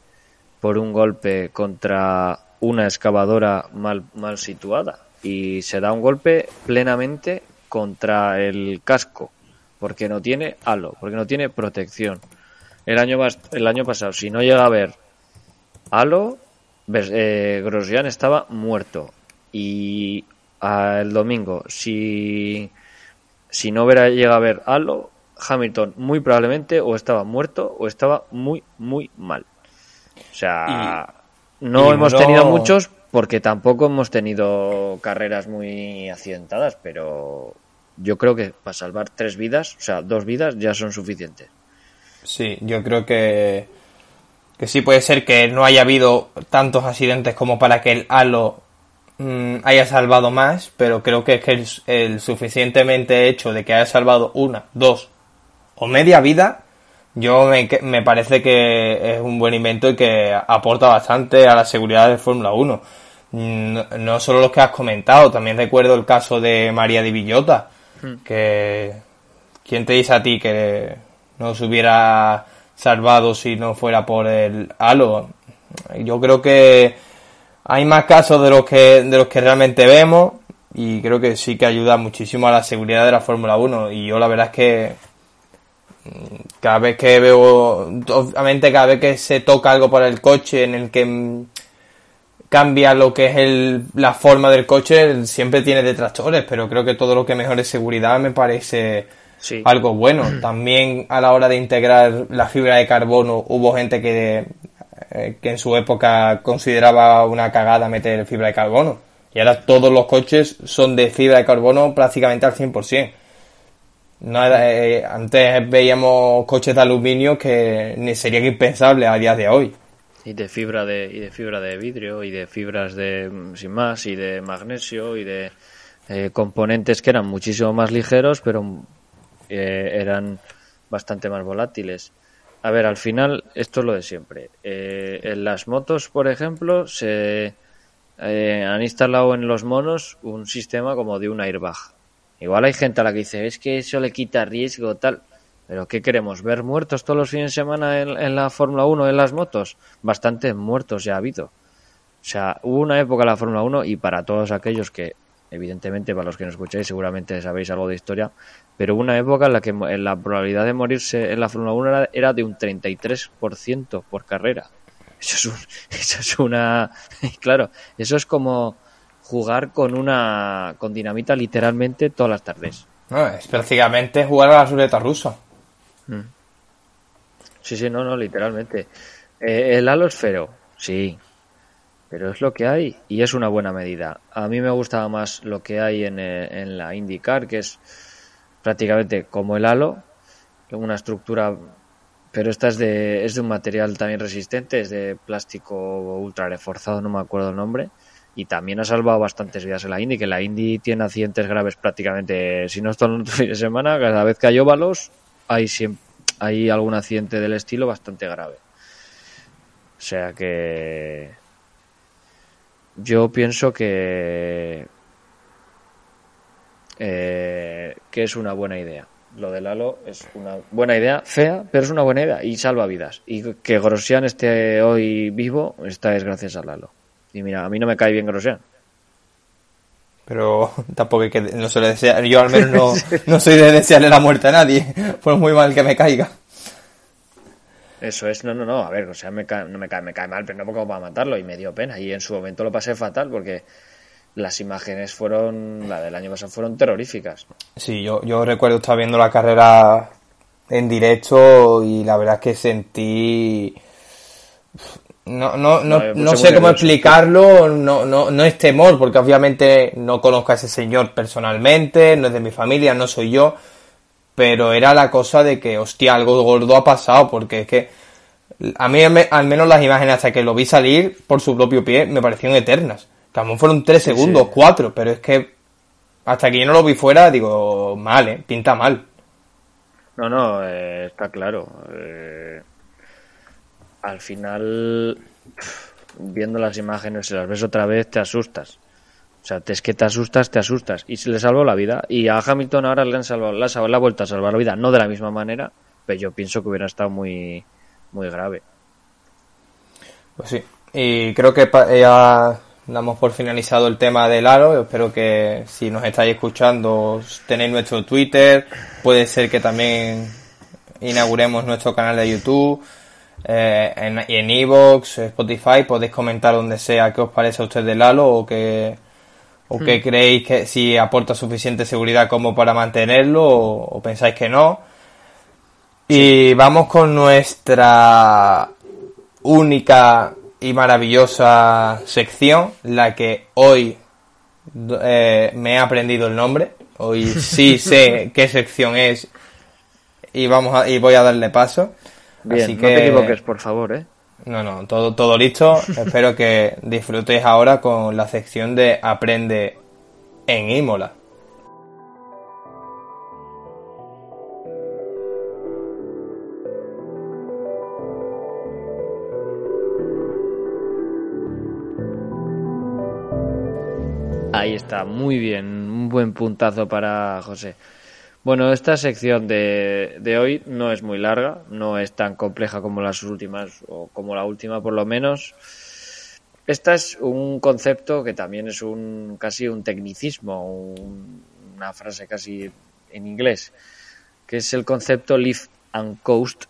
por un golpe contra una excavadora mal, mal situada y se da un golpe plenamente contra el casco porque no tiene halo, porque no tiene protección. El año, el año pasado, si no llega a haber halo, eh, Grosjean estaba muerto. Y el domingo, si, si no hubiera llegado a haber halo, Hamilton muy probablemente o estaba muerto o estaba muy, muy mal. O sea, no hemos tenido muchos porque tampoco hemos tenido carreras muy accidentadas, pero yo creo que para salvar tres vidas, o sea, dos vidas ya son suficientes. Sí, yo creo que, que sí puede ser que no haya habido tantos accidentes como para que el halo mm, haya salvado más, pero creo que es que el suficientemente hecho de que haya salvado una, dos o media vida yo me, me, parece que es un buen invento y que aporta bastante a la seguridad de Fórmula 1. Mm, no, solo los que has comentado, también recuerdo el caso de María de Villota, hmm. que ¿quién te dice a ti que no se hubiera salvado si no fuera por el halo? Yo creo que hay más casos de los que de los que realmente vemos y creo que sí que ayuda muchísimo a la seguridad de la Fórmula 1 y yo la verdad es que cada vez que veo, obviamente cada vez que se toca algo por el coche en el que mm, cambia lo que es el, la forma del coche, siempre tiene detractores, pero creo que todo lo que mejore seguridad me parece algo bueno. También a la hora de integrar la fibra de carbono hubo gente que, eh, que en su época consideraba una cagada meter fibra de carbono. Y ahora todos los coches son de fibra de carbono prácticamente al 100%. No, eh, antes veíamos coches de aluminio que ni sería impensable a día de hoy. Y de fibra de, y de fibra de vidrio, y de fibras de, sin más, y de magnesio, y de eh, componentes que eran muchísimo más ligeros, pero eran bastante más volátiles. a ver, al final esto es lo de siempre. Eh, en las motos, por ejemplo, se eh, han instalado en los monos un sistema como de un airbag. Igual hay gente a la que dice, es que eso le quita riesgo, tal. Pero ¿qué queremos? ¿Ver muertos todos los fines de semana en, en la Fórmula 1 en las motos? Bastantes muertos ya ha habido. O sea, hubo una época en la Fórmula 1 y para todos aquellos que, evidentemente, para los que no escucháis, seguramente sabéis algo de historia, pero una época en la que la probabilidad de morirse en la Fórmula 1 era, era de un 33% por carrera. Eso es, un- eso es una... Claro, eso es como jugar con una con dinamita literalmente todas las tardes. No, es prácticamente jugar a la ruleta rusa. Sí, sí, no, no, literalmente. Eh, el halo esfero, sí, pero es lo que hay y es una buena medida. A mí me gustaba más lo que hay en, eh, en la IndyCar, que es prácticamente como el halo, una estructura, pero esta es de, es de un material también resistente, es de plástico ultra reforzado, no me acuerdo el nombre. Y también ha salvado bastantes vidas en la Indy, que la Indy tiene accidentes graves prácticamente, si no es todo el fin de semana, cada vez que hay óvalos, hay siempre hay algún accidente del estilo bastante grave. O sea que yo pienso que eh, que es una buena idea. Lo del halo es una buena idea, fea, pero es una buena idea y salva vidas. Y que Grosjean esté hoy vivo, esta es gracias al halo. Y mira, a mí no me cae bien Grosjean. Pero tampoco hay que no se le desea, yo al menos no, no soy de desearle la muerte a nadie, por muy mal que me caiga. Eso es, no, no, no, a ver, o sea, me cae, no me cae, me cae mal, pero no porque va a matarlo y me dio pena. Y en su momento lo pasé fatal porque las imágenes fueron, la del año pasado fueron terroríficas. Sí, yo, yo recuerdo estar viendo la carrera en directo y la verdad es que sentí... No, no, no, No, no sé cómo explicarlo, no, no, no es temor, porque obviamente no conozco a ese señor personalmente, no es de mi familia, no soy yo, pero era la cosa de que, hostia, algo gordo ha pasado, porque es que a mí al menos las imágenes hasta que lo vi salir por su propio pie me parecieron eternas. Que a lo mejor fueron tres segundos, sí. cuatro, pero es que hasta que yo no lo vi fuera, digo, mal, ¿eh? Pinta mal. No, no, eh, está claro. eh, al final, viendo las imágenes, si las ves otra vez, te asustas. O sea, es que te asustas, te asustas. Y se le salvó la vida. Y a Hamilton ahora le han salvado, le ha vuelto a salvar la vida. No de la misma manera, pero yo pienso que hubiera estado muy, muy grave. Pues sí. Y creo que pa- ya damos por finalizado el tema del aro. Espero que si nos estáis escuchando tenéis nuestro Twitter. Puede ser que también inauguremos nuestro canal de YouTube. Eh, en, en Evox, Spotify, podéis comentar donde sea qué os parece a usted del halo o que o que creéis que si aporta suficiente seguridad como para mantenerlo o, o pensáis que no. Y vamos con nuestra única y maravillosa sección, la que hoy eh, me he aprendido el nombre. Hoy sí sé qué sección es y vamos a, y voy a darle paso. Bien, Así no te equivoques, por favor, ¿eh? No, no, todo, todo listo. Espero que disfrutéis ahora con la sección de Aprende en Imola. Ahí está, muy bien, un buen puntazo para José. Bueno, esta sección de, de hoy no es muy larga, no es tan compleja como las últimas, o como la última por lo menos. Esta es un concepto que también es un casi un tecnicismo, un- una frase casi en inglés, que es el concepto lift and coast,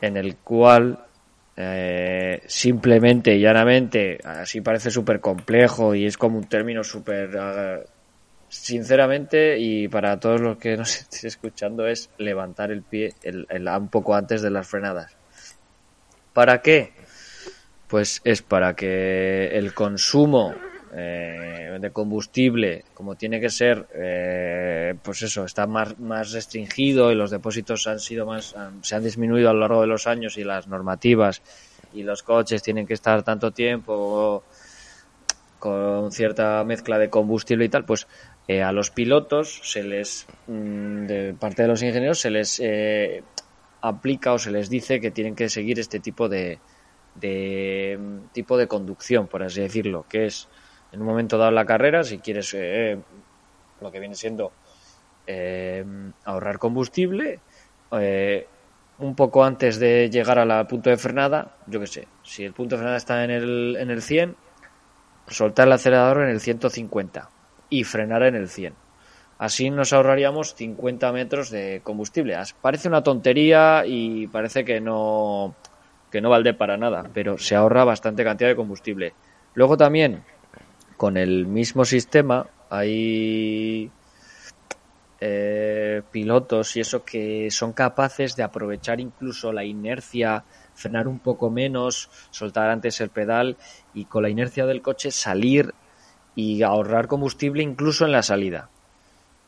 en el cual eh, simplemente y llanamente, así parece súper complejo y es como un término súper... sinceramente, y para todos los que nos estén escuchando, es levantar el pie el, el- un poco antes de las frenadas. ¿Para qué? Pues es para que el consumo eh, de combustible, como tiene que ser, eh, pues eso, está más, más restringido y los depósitos han sido más, se han disminuido a lo largo de los años y las normativas y los coches tienen que estar tanto tiempo con cierta mezcla de combustible y tal, pues eh, a los pilotos se les, mm, de parte de los ingenieros, se les eh, aplica o se les dice que tienen que seguir este tipo de, de tipo de conducción, por así decirlo, que es en un momento dado la carrera, si quieres eh, lo que viene siendo eh, ahorrar combustible, eh, un poco antes de llegar al punto de frenada, yo que sé, si el punto de frenada está en el, en el 100, soltar el acelerador en el 150 y frenar en el 100. Así nos ahorraríamos 50 metros de combustible. Parece una tontería y parece que no, que no vale para nada, pero se ahorra bastante cantidad de combustible. Luego también, con el mismo sistema, hay eh, pilotos y eso que son capaces de aprovechar incluso la inercia, frenar un poco menos, soltar antes el pedal y con la inercia del coche salir y ahorrar combustible incluso en la salida.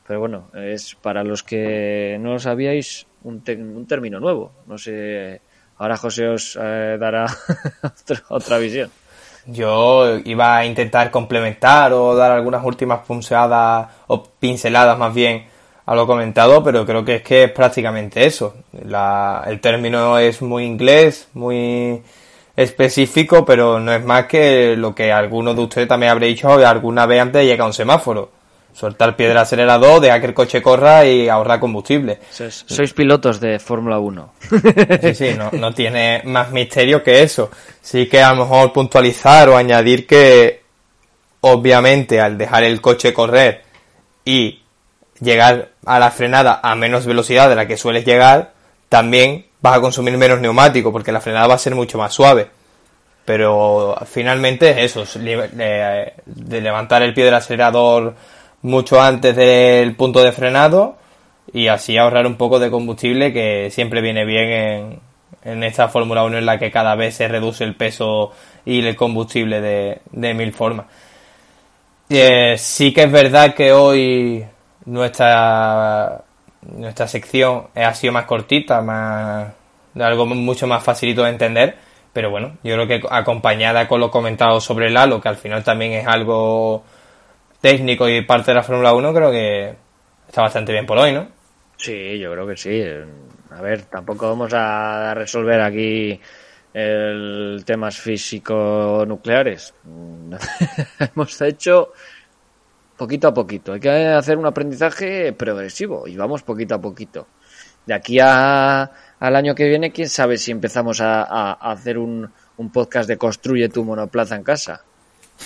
Pero bueno, es para los que no lo sabíais un, un término nuevo. No sé, ahora José os eh, dará otra visión. Yo iba a intentar complementar o dar algunas últimas pinceladas o pinceladas más bien a lo comentado, pero creo que es que es prácticamente eso. el término es muy inglés, muy específico, pero no es más que lo que algunos de ustedes también habréis dicho alguna vez antes de llegar a un semáforo. Soltar piedra acelerador, dejar que el coche corra y ahorrar combustible. Sois, pilotos de Fórmula 1. Sí, sí, no, no tiene más misterio que eso. Sí que a lo mejor puntualizar o añadir que obviamente al dejar el coche correr y llegar a la frenada a menos velocidad de la que sueles llegar, también vas a consumir menos neumático porque la frenada va a ser mucho más suave. Pero finalmente es eso, de, levantar el pie del acelerador mucho antes del punto de frenado y así ahorrar un poco de combustible que siempre viene bien en, en esta Fórmula 1 en la que cada vez se reduce el peso y el combustible de, de mil formas. Eh, sí que es verdad que hoy nuestra, nuestra sección ha sido más cortita, más, algo mucho más facilito de entender. Pero bueno, yo creo que acompañada con lo comentado sobre el halo, que al final también es algo técnico y parte de la Fórmula 1, creo que está bastante bien por hoy, ¿no? Sí, yo creo que sí. A ver, tampoco vamos a resolver aquí el temas físico-nucleares. Hemos hecho poquito a poquito. Hay que hacer un aprendizaje progresivo y vamos poquito a poquito. De aquí a, al año que viene, quién sabe si empezamos a, hacer un, podcast de construye tu monoplaza en casa.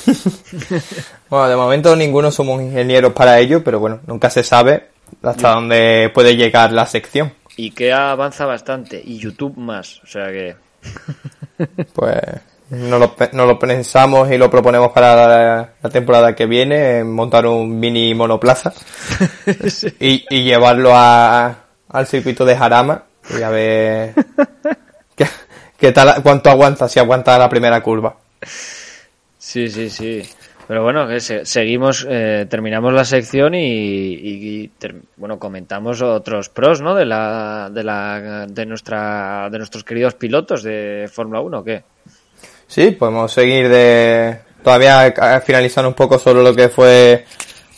bueno, de momento ninguno somos ingenieros para ello, pero bueno, nunca se sabe hasta dónde puede llegar la sección. Y que avanza bastante, y YouTube más, o sea que... pues no lo, no lo pensamos y lo proponemos para la, temporada que viene, montar un mini monoplaza y, y, llevarlo a, al circuito de Jarama y a ver qué, tal, cuánto aguanta, si aguanta la primera curva. Sí, sí, sí. Pero bueno, que seguimos, eh, terminamos la sección y, bueno, comentamos otros pros, ¿no? De la, de la, de nuestra, de nuestros queridos pilotos de Fórmula 1, ¿qué? Sí, podemos seguir de todavía finalizar un poco solo lo que fue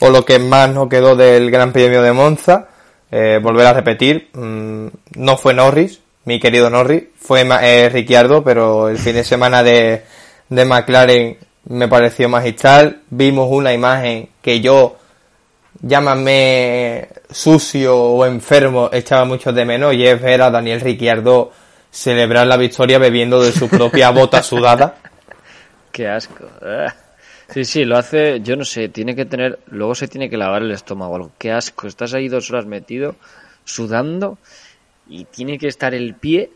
o lo que más nos quedó del Gran Premio de Monza. Eh, volver a repetir, mm, no fue Norris, mi querido Norris, fue eh, Ricciardo, pero el fin de semana de, de McLaren me pareció magistral. Vimos una imagen que yo, llámame sucio o enfermo, echaba mucho de menos y es ver Daniel Ricciardo celebrar la victoria bebiendo de su propia bota sudada. Qué asco. Ah. Sí, sí, lo hace, yo no sé, tiene que tener, luego se tiene que lavar el estómago algo. Qué asco, estás ahí dos horas metido, sudando, y tiene que estar el pie,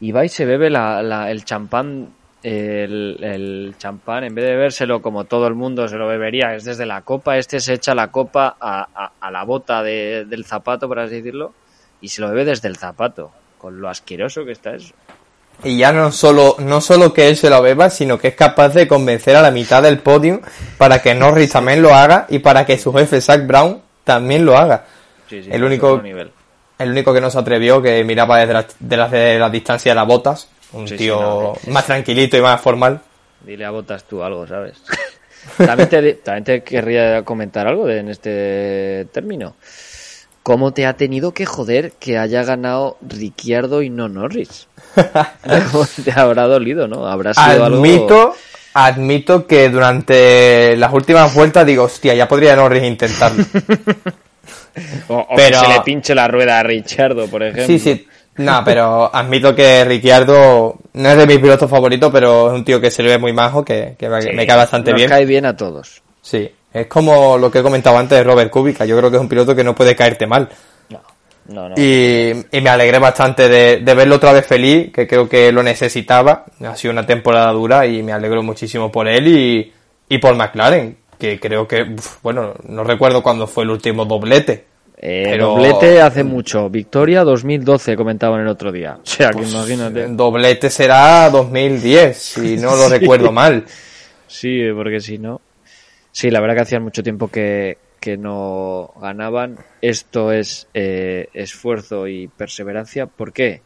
y va y se bebe la, el champán, el, champán, en vez de bebérselo como todo el mundo se lo bebería, es desde la copa, este se echa la copa a, a la bota de, del zapato, por así decirlo, y se lo bebe desde el zapato con lo asqueroso que está eso. Y ya no solo, no solo que él se lo beba, sino que es capaz de convencer a la mitad del podio para que Norris también lo haga y para que su jefe Zach Brown también lo haga. el único, el único que no se atrevió, que miraba desde la, de la, distancia de las botas, un tío más tranquilito y más formal. Dile a botas tú algo, ¿sabes? también, te, también te querría comentar algo en este término. ¿Cómo te ha tenido que joder que haya ganado Ricciardo y no Norris? te habrá dolido, ¿no? Habrá sido admito, algo... admito que durante las últimas vueltas digo, hostia, ya podría Norris intentarlo. O, o Pero- que se le pinche la rueda a Ricciardo, por ejemplo. Sí, sí. No, pero admito que Ricciardo no es de mis pilotos favoritos, pero es un tío que se le ve muy majo, que, que me, Sí, me cae bastante nos bien. cae bien a todos. Sí, es como lo que he comentado antes de Robert Kubica. Yo creo que es un piloto que no puede caerte mal. No, no, no. Y, y me alegré bastante de, de verlo otra vez feliz, que creo que lo necesitaba. Ha sido una temporada dura y me alegro muchísimo por él y, y por McLaren, que creo que, uf, bueno, no recuerdo cuándo fue el último doblete. Eh, pero- Doblete hace mucho. Victoria 2012 comentaban el otro día. O sea, que Pues, imagínate. Doblete será 2010, si no lo Sí. recuerdo mal. Sí, porque si no. Sí, la verdad que hacían mucho tiempo que, que no ganaban. Esto es eh, esfuerzo y perseverancia. ¿Por qué?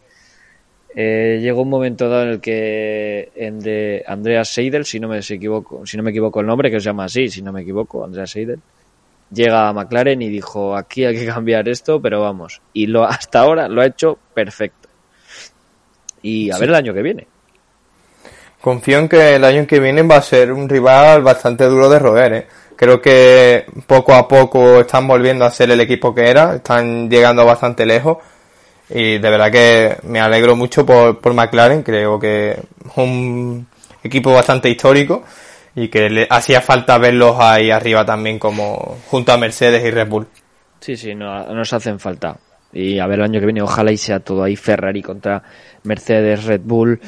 Eh, llegó un momento dado en el que en de Andreas Seidel, si no me equivoco, si no me equivoco el nombre, que se llama así, si no me equivoco, Andreas Seidel, llega a McLaren y dijo aquí hay que cambiar esto, pero vamos. Y lo hasta ahora lo ha hecho perfecto. Y a ver el año que viene. Confío en que el año que viene va a ser un rival bastante duro de roer, ¿eh? Creo que poco a poco están volviendo a ser el equipo que era, están llegando bastante lejos y de verdad que me alegro mucho por, por McLaren, creo que es un equipo bastante histórico y que le hacía falta verlos ahí arriba también como junto a Mercedes y Red Bull. Sí, sí, no, nos hacen falta. Y a ver el año que viene, ojalá y sea todo ahí Ferrari contra Mercedes, Red Bull,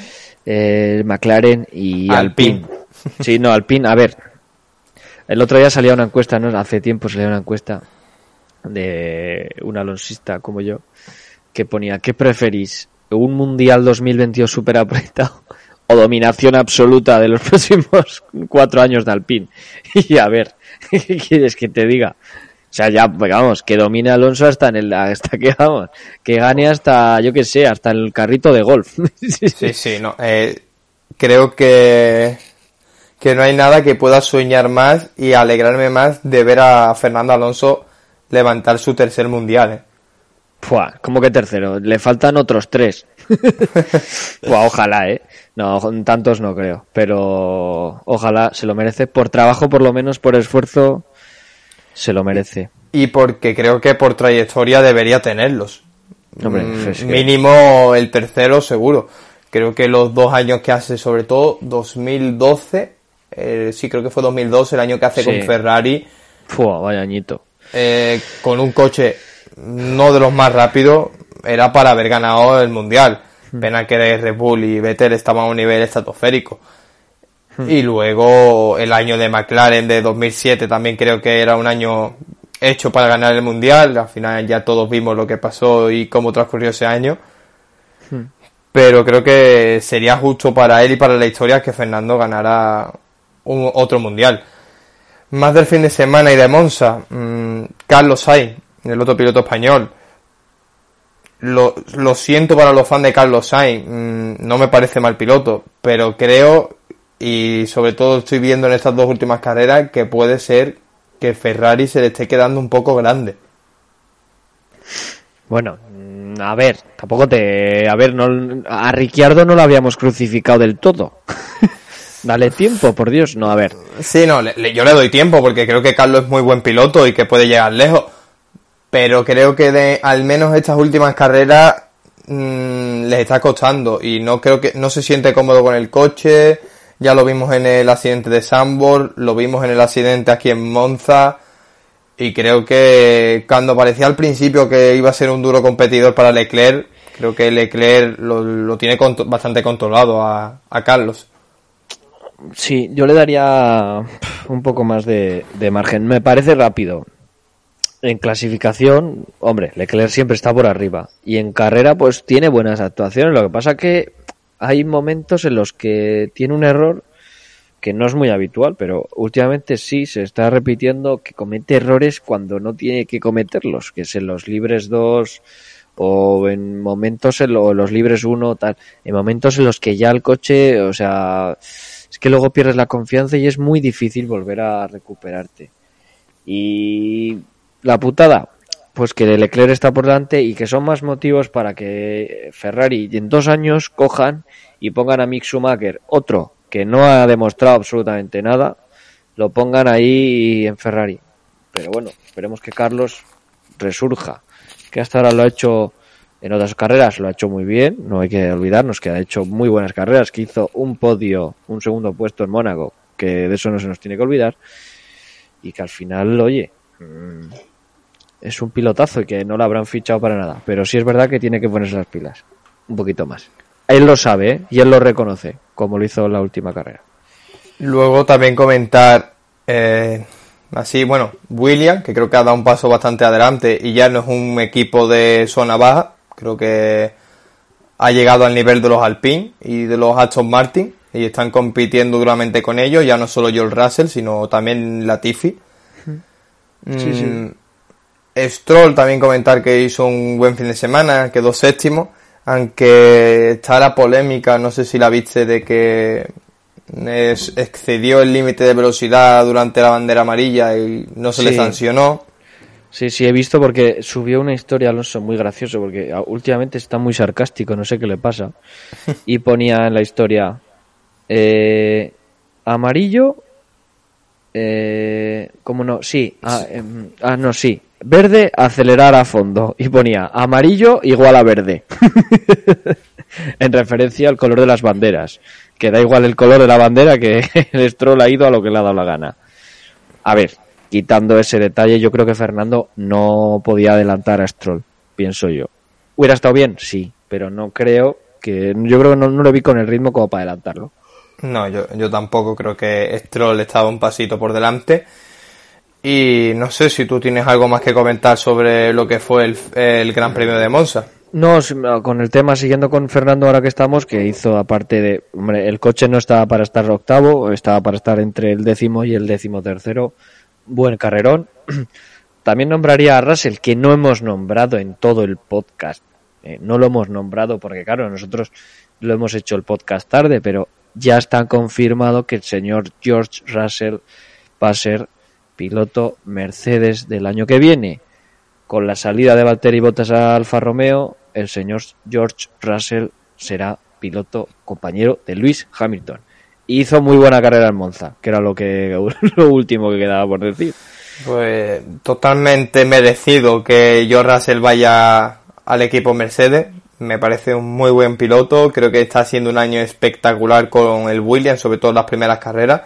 eh, McLaren y Alpine. Alpine. Sí, no, Alpine, a ver. El otro día salía una encuesta, ¿no? Hace tiempo salía una encuesta de un alonsista como yo, que ponía, ¿qué preferís? ¿Un Mundial 2022 super apretado o dominación absoluta de los próximos cuatro años de Alpine? Y a ver, ¿qué quieres que te diga? O sea, ya, pues, vamos, que domine Alonso hasta en el, hasta que vamos, que gane hasta, yo que sé, hasta el carrito de golf. Sí, sí, no. eh, creo que, que no hay nada que pueda soñar más y alegrarme más de ver a Fernando Alonso levantar su tercer mundial. ¿eh? Pua, como que tercero, le faltan otros tres. Pua, ojalá, eh. No, tantos no creo, pero ojalá se lo merece. Por trabajo, por lo menos, por esfuerzo, se lo merece. Y porque creo que por trayectoria debería tenerlos. Hombre, Mm, es que- Mínimo el tercero seguro. Creo que los dos años que hace, sobre todo 2012, eh, sí creo que fue 2012 el año que hace Sí. con Ferrari, vaya añito. eh, con un coche no de los más rápidos, era para haber ganado el mundial. Pena que Red Bull y Vettel estaban a un nivel estratosférico. Y luego el año de McLaren de 2007 también creo que era un año hecho para ganar el mundial. Al final ya todos vimos lo que pasó y cómo transcurrió ese año. Pero creo que sería justo para él y para la historia que Fernando ganara un- otro mundial. Más del fin de semana y de Monza, mm, Carlos Sainz, el otro piloto español. Lo, lo siento para los fans de Carlos Sainz, mm, no me parece mal piloto, pero creo, y sobre todo estoy viendo en estas dos últimas carreras, que puede ser que Ferrari se le esté quedando un poco grande. Bueno, mm, a ver, tampoco te... A ver, no, a Ricciardo no lo habíamos crucificado del todo. Dale tiempo, por Dios. No, a ver. Sí, no, le- le- yo le doy tiempo porque creo que Carlos es muy buen piloto y que puede llegar lejos. Pero creo que de al menos estas últimas carreras mm, les está costando y no creo que no se siente cómodo con el coche. Ya lo vimos en el accidente de Sambor, lo vimos en el accidente aquí en Monza y creo que cuando parecía al principio que iba a ser un duro competidor para Leclerc, creo que Leclerc lo, lo tiene bastante controlado a, a Carlos. Sí, yo le daría un poco más de, de margen. Me parece rápido. En clasificación, hombre, Leclerc siempre está por arriba. Y en carrera, pues tiene buenas actuaciones. Lo que pasa que hay momentos en los que tiene un error que no es muy habitual, pero últimamente sí se está repitiendo que comete errores cuando no tiene que cometerlos, que es en los libres 2 o en momentos en lo- los libres 1 tal, en momentos en los que ya el coche, o sea, es que luego pierdes la confianza y es muy difícil volver a recuperarte. Y la putada, pues que Leclerc está por delante y que son más motivos para que Ferrari en dos años cojan y pongan a Mick Schumacher, otro que no ha demostrado absolutamente nada, lo pongan ahí en Ferrari. Pero bueno, esperemos que Carlos resurja, que hasta ahora lo ha hecho en otras carreras, lo ha hecho muy bien, no hay que olvidarnos que ha hecho muy buenas carreras, que hizo un podio, un segundo puesto en Mónaco, que de eso no se nos tiene que olvidar, y que al final, oye, mm, es un pilotazo y que no lo habrán fichado para nada. Pero sí es verdad que tiene que ponerse las pilas. Un poquito más. Él lo sabe ¿eh? y él lo reconoce, como lo hizo en la última carrera. Luego también comentar, eh, así, bueno, William, que creo que ha dado un paso bastante adelante y ya no es un equipo de zona baja. Creo que ha llegado al nivel de los Alpine y de los Aston Martin y están compitiendo duramente con ellos, ya no solo Joel Russell, sino también Latifi. Sí, sí. Mm, Stroll también comentar que hizo un buen fin de semana, quedó séptimo, aunque está la polémica, no sé si la viste, de que excedió el límite de velocidad durante la bandera amarilla y no se le sancionó. Sí, sí, he visto porque subió una historia Alonso muy gracioso porque últimamente está muy sarcástico, no sé qué le pasa. Y ponía en la historia eh, amarillo, eh, ¿cómo no? Sí, ah, em, ah, no, sí, Verde, acelerar a fondo. Y ponía amarillo igual a verde. en referencia al color de las banderas. Que da igual el color de la bandera que el Stroll ha ido a lo que le ha dado la gana. A ver, quitando ese detalle, yo creo que Fernando no podía adelantar a Stroll, pienso yo. ¿Hubiera estado bien? Sí, pero no creo que. Yo creo que no, no lo vi con el ritmo como para adelantarlo. No, yo, yo tampoco creo que Stroll estaba un pasito por delante. Y no sé si tú tienes algo más que comentar sobre lo que fue el, Gran Premio de Monza. No, con el tema, siguiendo con Fernando ahora que estamos, que hizo aparte de, hombre, el coche no estaba para estar octavo, estaba para estar entre el décimo y el décimo tercero, buen carrerón. También nombraría a Russell, que no hemos nombrado en todo el podcast. Eh, no lo hemos nombrado porque, claro, nosotros lo hemos hecho el podcast tarde, pero ya está confirmado que el señor George Russell va a ser piloto Mercedes del año que viene. Con la salida de Valtteri Bottas a Alfa Romeo, el señor George Russell será piloto compañero de Luis Hamilton. Hizo muy buena carrera en Monza, que era lo que lo último que quedaba por decir. Pues totalmente merecido que George Russell vaya al equipo Mercedes. Me parece un muy buen piloto. Creo que está haciendo un año espectacular con el Williams, sobre todo en las primeras carreras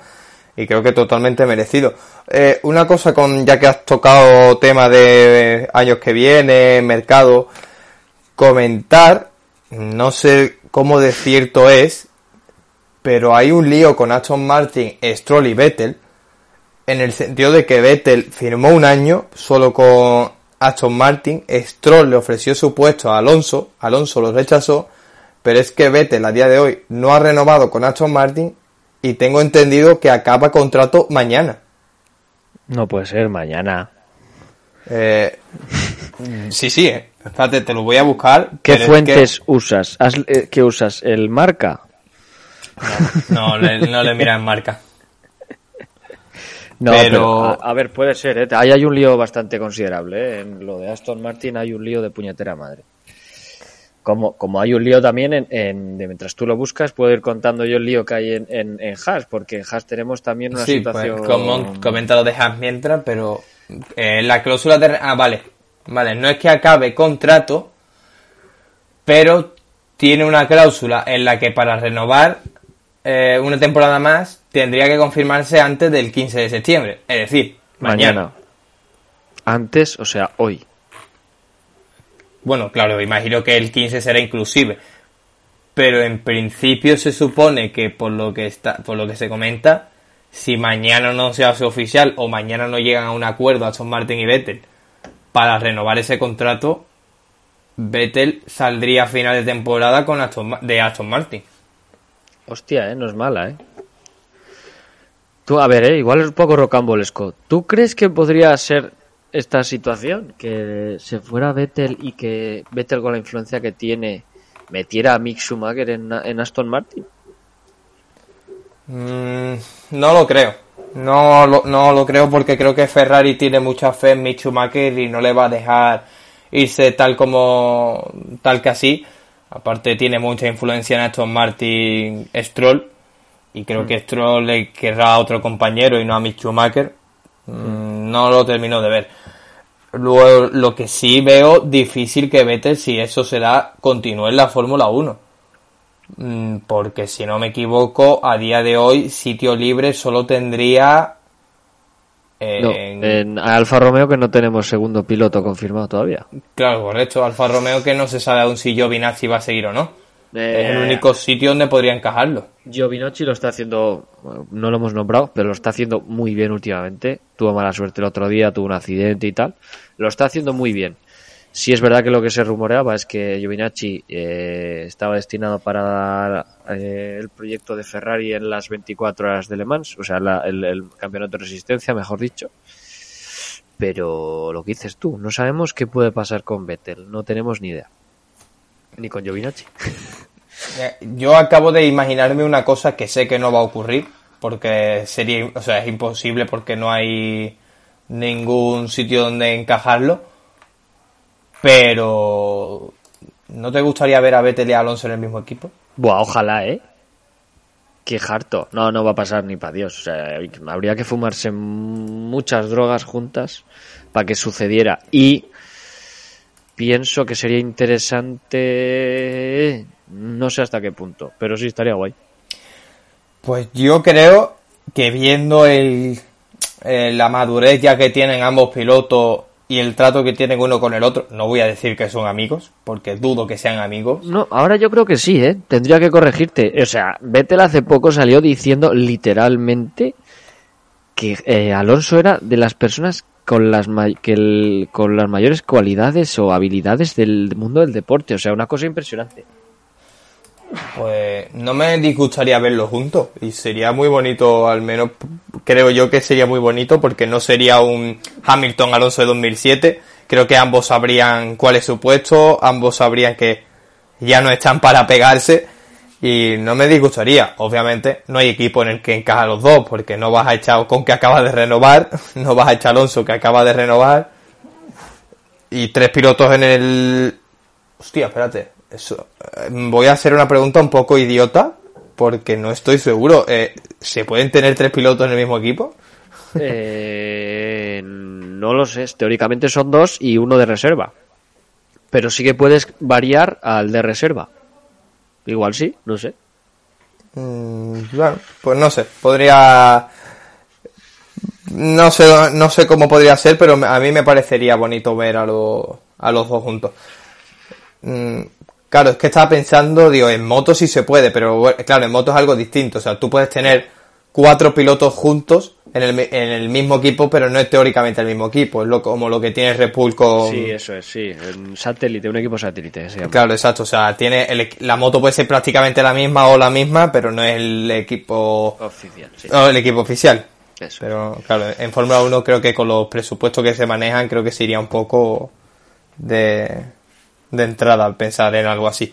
y creo que totalmente merecido. Eh, una cosa con, ya que has tocado tema de años que viene, mercado, comentar, no sé cómo de cierto es, pero hay un lío con Aston Martin, Stroll y Vettel, en el sentido de que Vettel firmó un año solo con Aston Martin, Stroll le ofreció su puesto a Alonso, Alonso lo rechazó, pero es que Vettel a día de hoy no ha renovado con Aston Martin y tengo entendido que acaba contrato mañana. No puede ser, mañana. Eh, sí, sí, eh. Espérate, te lo voy a buscar. ¿Qué fuentes usas? Eh, ¿Qué usas? ¿El marca? No, no, le, mira en marca. No, pero, a, ver, puede ser, ¿eh? Ahí hay un lío bastante considerable, ¿eh? En lo de Aston Martin hay un lío de puñetera madre. Como, como hay un lío también en, de mientras tú lo buscas, puedo ir contando yo el lío que hay en, en, en Haas, porque en Haas tenemos también una sí, pues, situación. como comenta lo de Haas mientras, pero eh, la cláusula de. Ah, vale. Vale, no es que acabe contrato, pero tiene una cláusula en la que para renovar eh, una temporada más tendría que confirmarse antes del 15 de septiembre, es decir, mañana. Antes, o sea, hoy. Bueno, claro, imagino que el 15 será inclusive. Pero en principio se supone que por lo que está, por lo que se comenta, si mañana no se hace oficial o mañana no llegan a un acuerdo Aston Martin y Vettel para renovar ese contrato, Vettel saldría a final de temporada con Aston, de Aston Martin. Hostia, eh, no es mala, eh. Tú, a ver, eh, igual es un poco rocambolesco. ¿Tú crees que podría ser esta situación, que se fuera Vettel y que Vettel con la influencia que tiene metiera a Mick Schumacher en, Aston Martin? Mm, no lo creo. No lo, no lo creo porque creo que Ferrari tiene mucha fe en Mick Schumacher y no le va a dejar irse tal como tal que así. Aparte tiene mucha influencia en Aston Martin Stroll y creo que Stroll le querrá a otro compañero y no a Mick Schumacher. Mm, no lo termino de ver. Luego, lo que sí veo difícil que Vettel, si eso se da, continúe en la Fórmula 1. Mm, Porque si no me equivoco, a día de hoy, sitio libre solo tendría. No, en- en Alfa Romeo que no tenemos segundo piloto confirmado todavía. Claro, correcto. Alfa Romeo que no se sabe aún si Giovinazzi va a seguir o no. Eh, Es el único sitio donde podría encajarlo. Giovinazzi lo está haciendo, bueno, no lo hemos nombrado, pero lo está haciendo muy bien últimamente. Tuvo mala suerte el otro día, tuvo un accidente y tal. Lo está haciendo muy bien. Sí es verdad que lo que se rumoreaba es que Giovinazzi eh, estaba destinado para eh, el proyecto de Ferrari en las 24 horas de Le Mans, o sea, la- el, el campeonato de resistencia, mejor dicho. Pero lo que dices tú, no sabemos qué puede pasar con Vettel, no tenemos ni idea. Ni con Giovinazzi. Eh, Yo acabo de imaginarme una cosa que sé que no va a ocurrir, porque sería, o sea, es imposible porque no hay ningún sitio donde encajarlo. Pero ¿no te gustaría ver a Vettel y a Alonso en el mismo equipo? Buah, ojalá, ¿eh? Qué harto. No, no va a pasar ni para Dios. O sea, habría que fumarse muchas drogas juntas para que sucediera. Y pienso que sería interesante. No sé hasta qué punto, pero sí estaría guay. Pues yo creo que viendo el, eh, la madurez ya que tienen ambos pilotos y el trato que tienen uno con el otro, no voy a decir que son amigos, porque dudo que sean amigos. No, ahora yo creo que sí, ¿eh? Tendría que corregirte. O sea, Vettel hace poco salió diciendo literalmente que eh, Alonso era de las personas con las, que el- con las mayores cualidades o habilidades del mundo del deporte. O sea, una cosa impresionante. Pues no me disgustaría verlos juntos y sería muy bonito, al menos creo yo que sería muy bonito porque no sería un Hamilton Alonso de 2007. Creo que ambos sabrían cuál es su puesto, ambos sabrían que ya no están para pegarse y no me disgustaría. Obviamente no hay equipo en el que encaja los dos porque no vas a echar con que acaba de renovar, no vas a echar Alonso que acaba de renovar y tres pilotos en el... Hostia, espérate. Eso, eh, voy a hacer una pregunta un poco idiota porque no estoy seguro. Eh, ¿Se pueden tener tres pilotos en el mismo equipo? Eh, no lo sé. Teóricamente son dos y uno de reserva. Pero sí que puedes variar al de reserva. Igual sí, no sé. Mm, bueno, pues no sé. Podría... No sé, no sé cómo podría ser, pero a mí me parecería bonito ver a, los a los dos juntos. Mm, claro, es que estaba pensando, digo, en moto sí se puede, pero claro, en moto es algo distinto. O sea, tú puedes tener cuatro pilotos juntos en el, en el mismo equipo, pero no es teóricamente el mismo equipo. Es lo, como lo que tiene Red Bull con... Sí, eso es, sí. Un satélite, un equipo satélite se llama. Claro, exacto. O sea, tiene el la moto puede ser prácticamente la misma o la misma, pero no es el equipo, Oficial, sí. no, el equipo oficial. Eso. Pero claro, en Fórmula 1 creo que con los presupuestos que se manejan, creo que se iría un poco de, de entrada al pensar en algo así.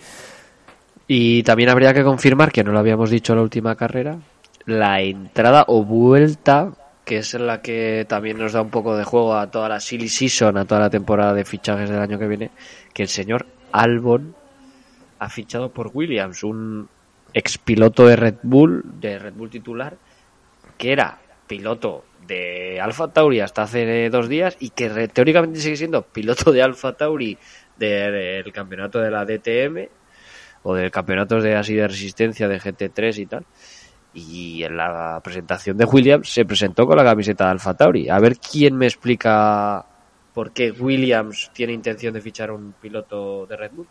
Y también habría que confirmar, que no lo habíamos dicho en la última carrera, la entrada o vuelta, que es la que también nos da un poco de juego a toda la silly season, a toda la temporada de fichajes del año que viene, que el señor Albon ha fichado por Williams, un expiloto de Red Bull, de Red Bull titular, que era piloto de Alfa Tauri hasta hace dos días y que teóricamente sigue siendo piloto de Alfa Tauri de- del campeonato de la DTM o del campeonato de así de resistencia de GT3 y tal. Y en la presentación de Williams se presentó con la camiseta de Alfa Tauri. A ver quién me explica por qué Williams tiene intención de fichar un piloto de Red Bull.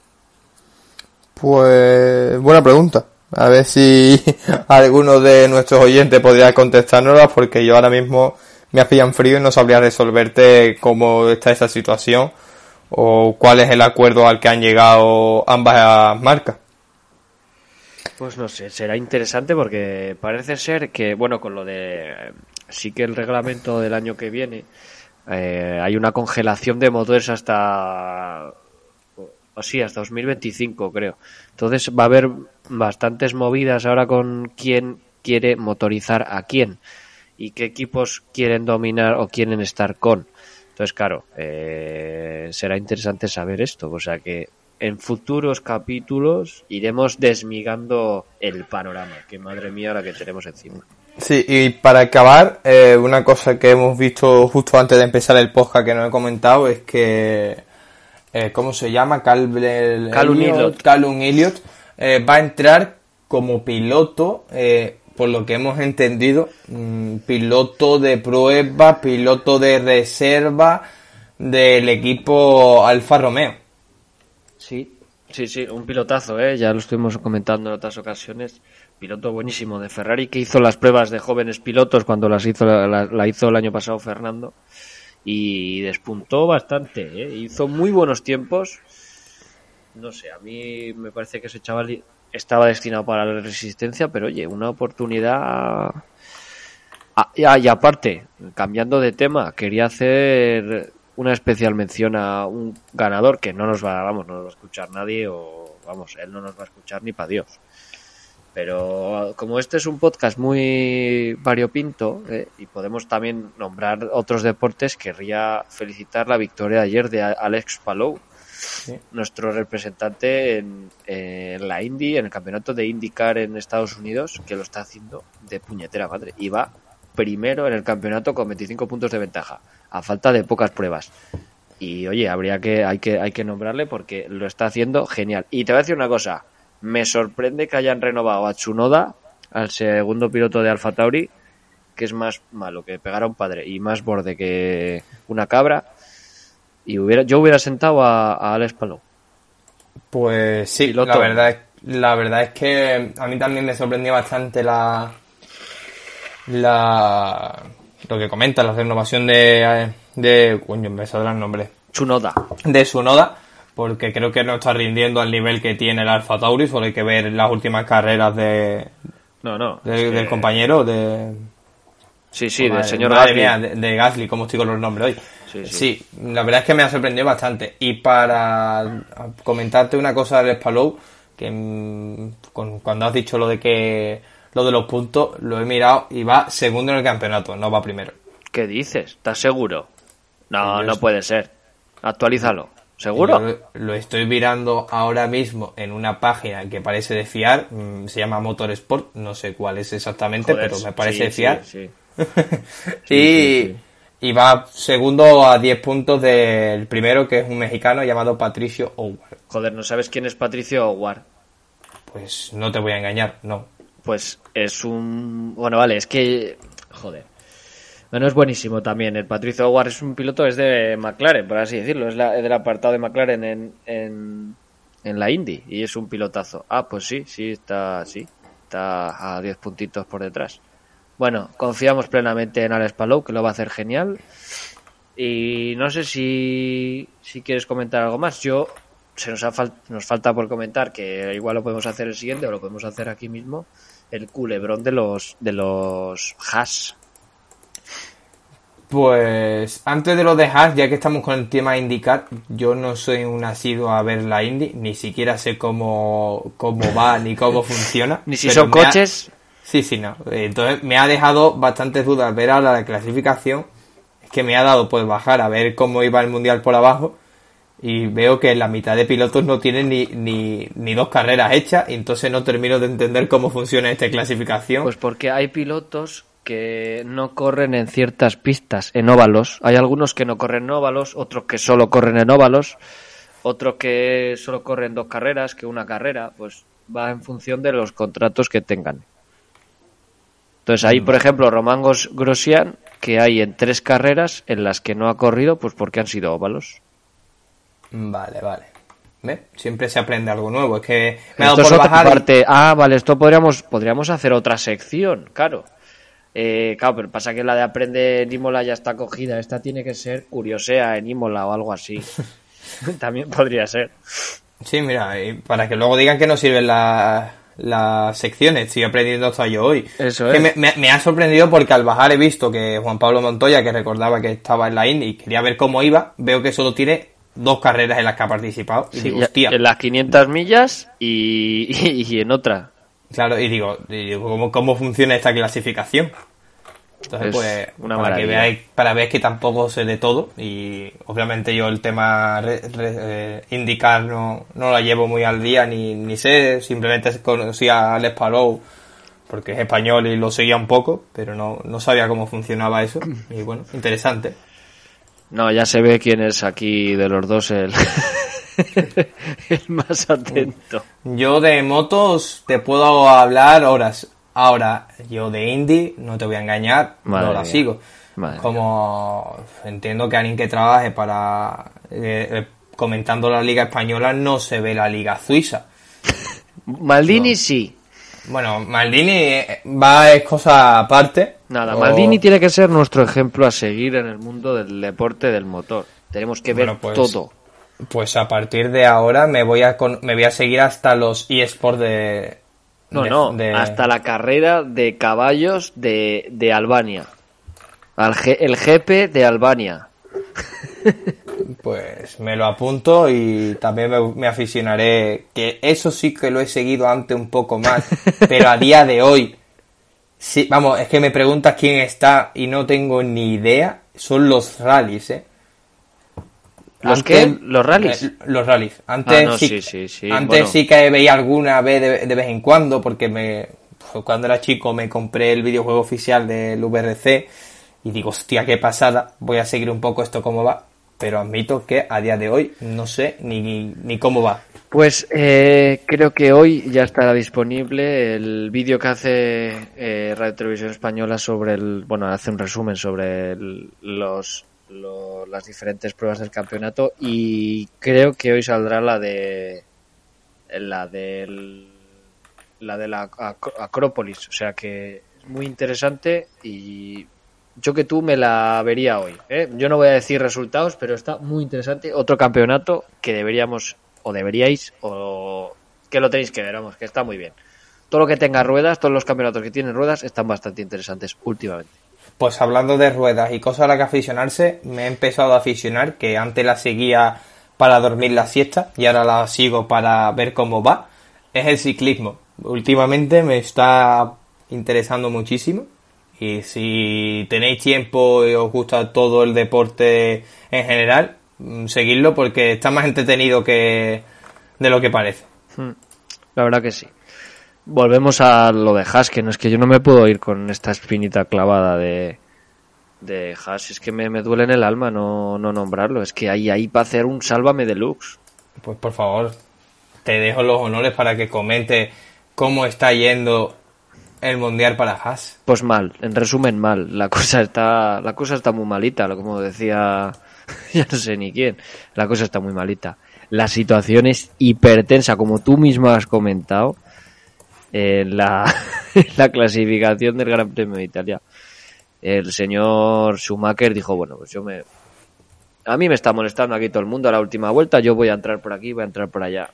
Pues buena pregunta. A ver si alguno de nuestros oyentes podría contestárnosla, porque yo ahora mismo me pillan frío y no sabría resolverte cómo está esa situación o cuál es el acuerdo al que han llegado ambas marcas. Pues no sé, será interesante porque parece ser que, bueno, con lo de. Sí que el reglamento del año que viene eh, hay una congelación de motores hasta. O sí, hasta 2025, creo. Entonces va a haber bastantes movidas ahora con quién quiere motorizar a quién. y qué equipos quieren dominar o quieren estar con. Entonces, claro, eh, será interesante saber esto. O sea que en futuros capítulos iremos desmigando el panorama, que madre mía la que tenemos encima. Sí, y para acabar, eh, una cosa que hemos visto justo antes de empezar el podcast que no he comentado es que, eh, ¿cómo se llama? Cal, Calum Elliot, Calum Elliot eh, va a entrar como piloto, por lo que hemos entendido, mm, piloto de prueba, piloto de reserva del equipo Alfa Romeo. Sí, sí, sí, un pilotazo, ¿eh? ya lo estuvimos comentando en otras ocasiones. Piloto buenísimo de Ferrari que hizo las pruebas de jóvenes pilotos cuando las hizo la, hizo el año pasado Fernando y despuntó bastante, ¿eh? hizo muy buenos tiempos. No sé, a mí me parece que ese chaval estaba destinado para la resistencia, pero oye, una oportunidad. Ah, y aparte, cambiando de tema, quería hacer una especial mención a un ganador que no nos va, vamos, no nos va a escuchar nadie o vamos, él no nos va a escuchar ni para Dios. Pero como este es un podcast muy variopinto eh, y podemos también nombrar otros deportes, querría felicitar la victoria de ayer de Alex Palou, nuestro representante en, la Indy, en el campeonato de IndyCar en Estados Unidos, que lo está haciendo de puñetera madre. Y va primero en el campeonato con 25 puntos de ventaja, a falta de pocas pruebas. Y oye, habría que hay que hay que nombrarle porque lo está haciendo genial. Y te voy a decir una cosa, me sorprende que hayan renovado a Chunoda, al segundo piloto de Alfa Tauri, que es más malo que pegar a un padre y más borde que una cabra. Y hubiera, yo hubiera sentado a, Alex Palou. Pues sí, la verdad, es, la verdad es que a mí también me sorprendió bastante la, la lo que comenta, la renovación de, de coño, me saldrá el nombre. Chunoda. De Chunoda porque creo que no está rindiendo al nivel que tiene el Alfa Tauri, solo hay que ver las últimas carreras de, no, no, del compañero, de... Sí, sí, del señor Gasly. de, Gasly, como estoy con los nombres hoy. Sí, la verdad es que me ha sorprendido bastante. Y para comentarte una cosa del Spalou, que mm, cuando has dicho lo de que lo de los puntos, lo he mirado y va segundo en el campeonato, no va primero. ¿Qué dices? ¿Estás seguro? No, no puede ser. Actualízalo. ¿Seguro? lo estoy mirando ahora mismo en una página que parece de fiar, mm, se llama Motorsport, no sé cuál es exactamente, pero me parece de fiar. y, y, va segundo a 10 puntos del primero, que es un mexicano llamado Patricio Howard. Joder, ¿no sabes quién es Patricio Howard? Pues no te voy a engañar, no. Pues es un... Bueno, vale, es que... Joder. Bueno, es buenísimo también. El Patricio Howard es un piloto, es de McLaren, por así decirlo. Es, la, del apartado de McLaren en, en, en, la Indy y es un pilotazo. Ah, pues sí, sí, está, sí, está a 10 puntitos por detrás. Bueno, confiamos plenamente en Alex Palou, que lo va a hacer genial. Y no sé si, si quieres comentar algo más. Yo, se nos, ha nos falta por comentar, que igual lo podemos hacer el siguiente o lo podemos hacer aquí mismo, el culebrón de los, de los Haas pues antes de lo de Haas, ya que estamos con el tema indicar, yo no soy un asiduo a ver la Indy, ni siquiera sé cómo, cómo va ni cómo funciona. ni si son coches. Sí, sí, no. Entonces me ha dejado bastantes dudas ver ahora la clasificación. Es que me ha dado pues bajar a ver cómo iba el mundial por abajo. Y veo que la mitad de pilotos no tienen ni, ni, ni dos carreras hechas. Y entonces no termino de entender cómo funciona esta clasificación. Pues porque hay pilotos que no corren en ciertas pistas, en óvalos. Hay algunos que no corren en óvalos, otros que solo corren en óvalos, otros que solo corren dos carreras, que una carrera, pues va en función de los contratos que tengan. Entonces ahí, por ejemplo, Román Grosian, que hay en tres carreras en las que no ha corrido, pues porque han sido óvalos. Vale, vale. Siempre se aprende algo nuevo. Es que esto es otra parte. Ah, vale, esto podríamos, podríamos hacer otra sección, claro. Eh, claro, pero pasa que la de aprende en Imola ya está cogida. Esta tiene que ser Curiosea en Imola o algo así. También podría ser. Sí, mira, para que luego digan que no sirven las secciones. Estoy aprendiendo hasta yo hoy. Eso es. me, ha sorprendido porque al bajar he visto que Juan Pablo Montoya, que recordaba que estaba en la IN y quería ver cómo iba, veo que solo tiene dos carreras en las que ha participado. Y digo, hostia. En las 500 millas y, y en otra. Claro, y digo, ¿cómo, funciona esta clasificación? Entonces, Es pues, una para que maravilla. veáis, para ver que tampoco sé de todo y obviamente yo el tema re- re- eh, indicar no, no la llevo muy al día ni, ni sé, simplemente conocía a Alex Palou porque es español y lo seguía un poco, pero no, no sabía cómo funcionaba eso y bueno, interesante. No, ya se ve quién es aquí de los dos el, el más atento. Yo de motos te puedo hablar horas. Ahora, yo de indie, no te voy a engañar, Madre no la mía. sigo. Madre Como entiendo que alguien que trabaje para eh, eh, comentando la liga española no se ve la liga suiza. Maldini sí. Bueno, Maldini eh, va es cosa aparte. Nada, Maldini tiene que ser nuestro ejemplo a seguir en el mundo del deporte del motor. Tenemos que ver Bueno, pues, todo. Pues a partir de ahora me voy a con- me voy a seguir hasta los eSports de No, de- no, de- hasta la carrera de caballos de, de Albania. Al el GP de Albania. Pues me lo apunto y también me, me aficionaré, que eso sí que lo he seguido antes un poco más, pero a día de hoy, sí, vamos, es que me preguntas quién está y no tengo ni idea, son los rallies, ¿eh? ¿Los Antes- qué? ¿Los rallies? eh, los rallies. Antes, Ah, no, sí, sí, sí, sí, antes bueno. sí que veía alguna vez de, de vez en cuando, porque me pues, cuando era chico me compré el videojuego oficial del VRC y digo, hostia, qué pasada, voy a seguir un poco esto cómo va, pero admito que a día de hoy no sé ni, ni cómo va. Pues eh, creo que hoy ya estará disponible el vídeo que hace eh, Radio Televisión Española sobre el, bueno, hace un resumen sobre los, lo- las diferentes pruebas del campeonato y creo que hoy saldrá la de la del la de la Ac- Acrópolis, o sea que es muy interesante y yo que tú me la vería hoy. ¿eh? Yo no voy a decir resultados, pero está muy interesante. Otro campeonato que deberíamos, o deberíais, o que lo tenéis que ver, vamos, que está muy bien. Todo lo que tenga ruedas, todos los campeonatos que tienen ruedas están bastante interesantes últimamente. Pues hablando de ruedas y cosas a las que aficionarse, me he empezado a aficionar, que antes la seguía para dormir la siesta y ahora la sigo para ver cómo va, es el ciclismo. Últimamente me está interesando muchísimo y si tenéis tiempo y os gusta todo el deporte en general, mm, seguidlo porque está más entretenido que de lo que parece. Hmm, La verdad que sí. Volvemos a lo de Haas, que no es que yo no me puedo ir con esta espinita clavada de, de Haas, es que me, me duele en el alma no, no nombrarlo, es que ahí, ahí va a hacer un sálvame deluxe. Pues por favor, te dejo los honores para que comente cómo está yendo el mundial para Haas. Pues mal, en resumen mal. La cosa está, la cosa está muy malita, lo- como decía, ya no sé ni quién. La cosa está muy malita. La situación es hipertensa, como tú mismo has comentado en la, en la clasificación del Gran Premio de Italia. El señor Schumacher dijo, bueno, pues yo me, a mí me está molestando aquí todo el mundo a la última vuelta, yo voy a entrar por aquí, voy a entrar por allá.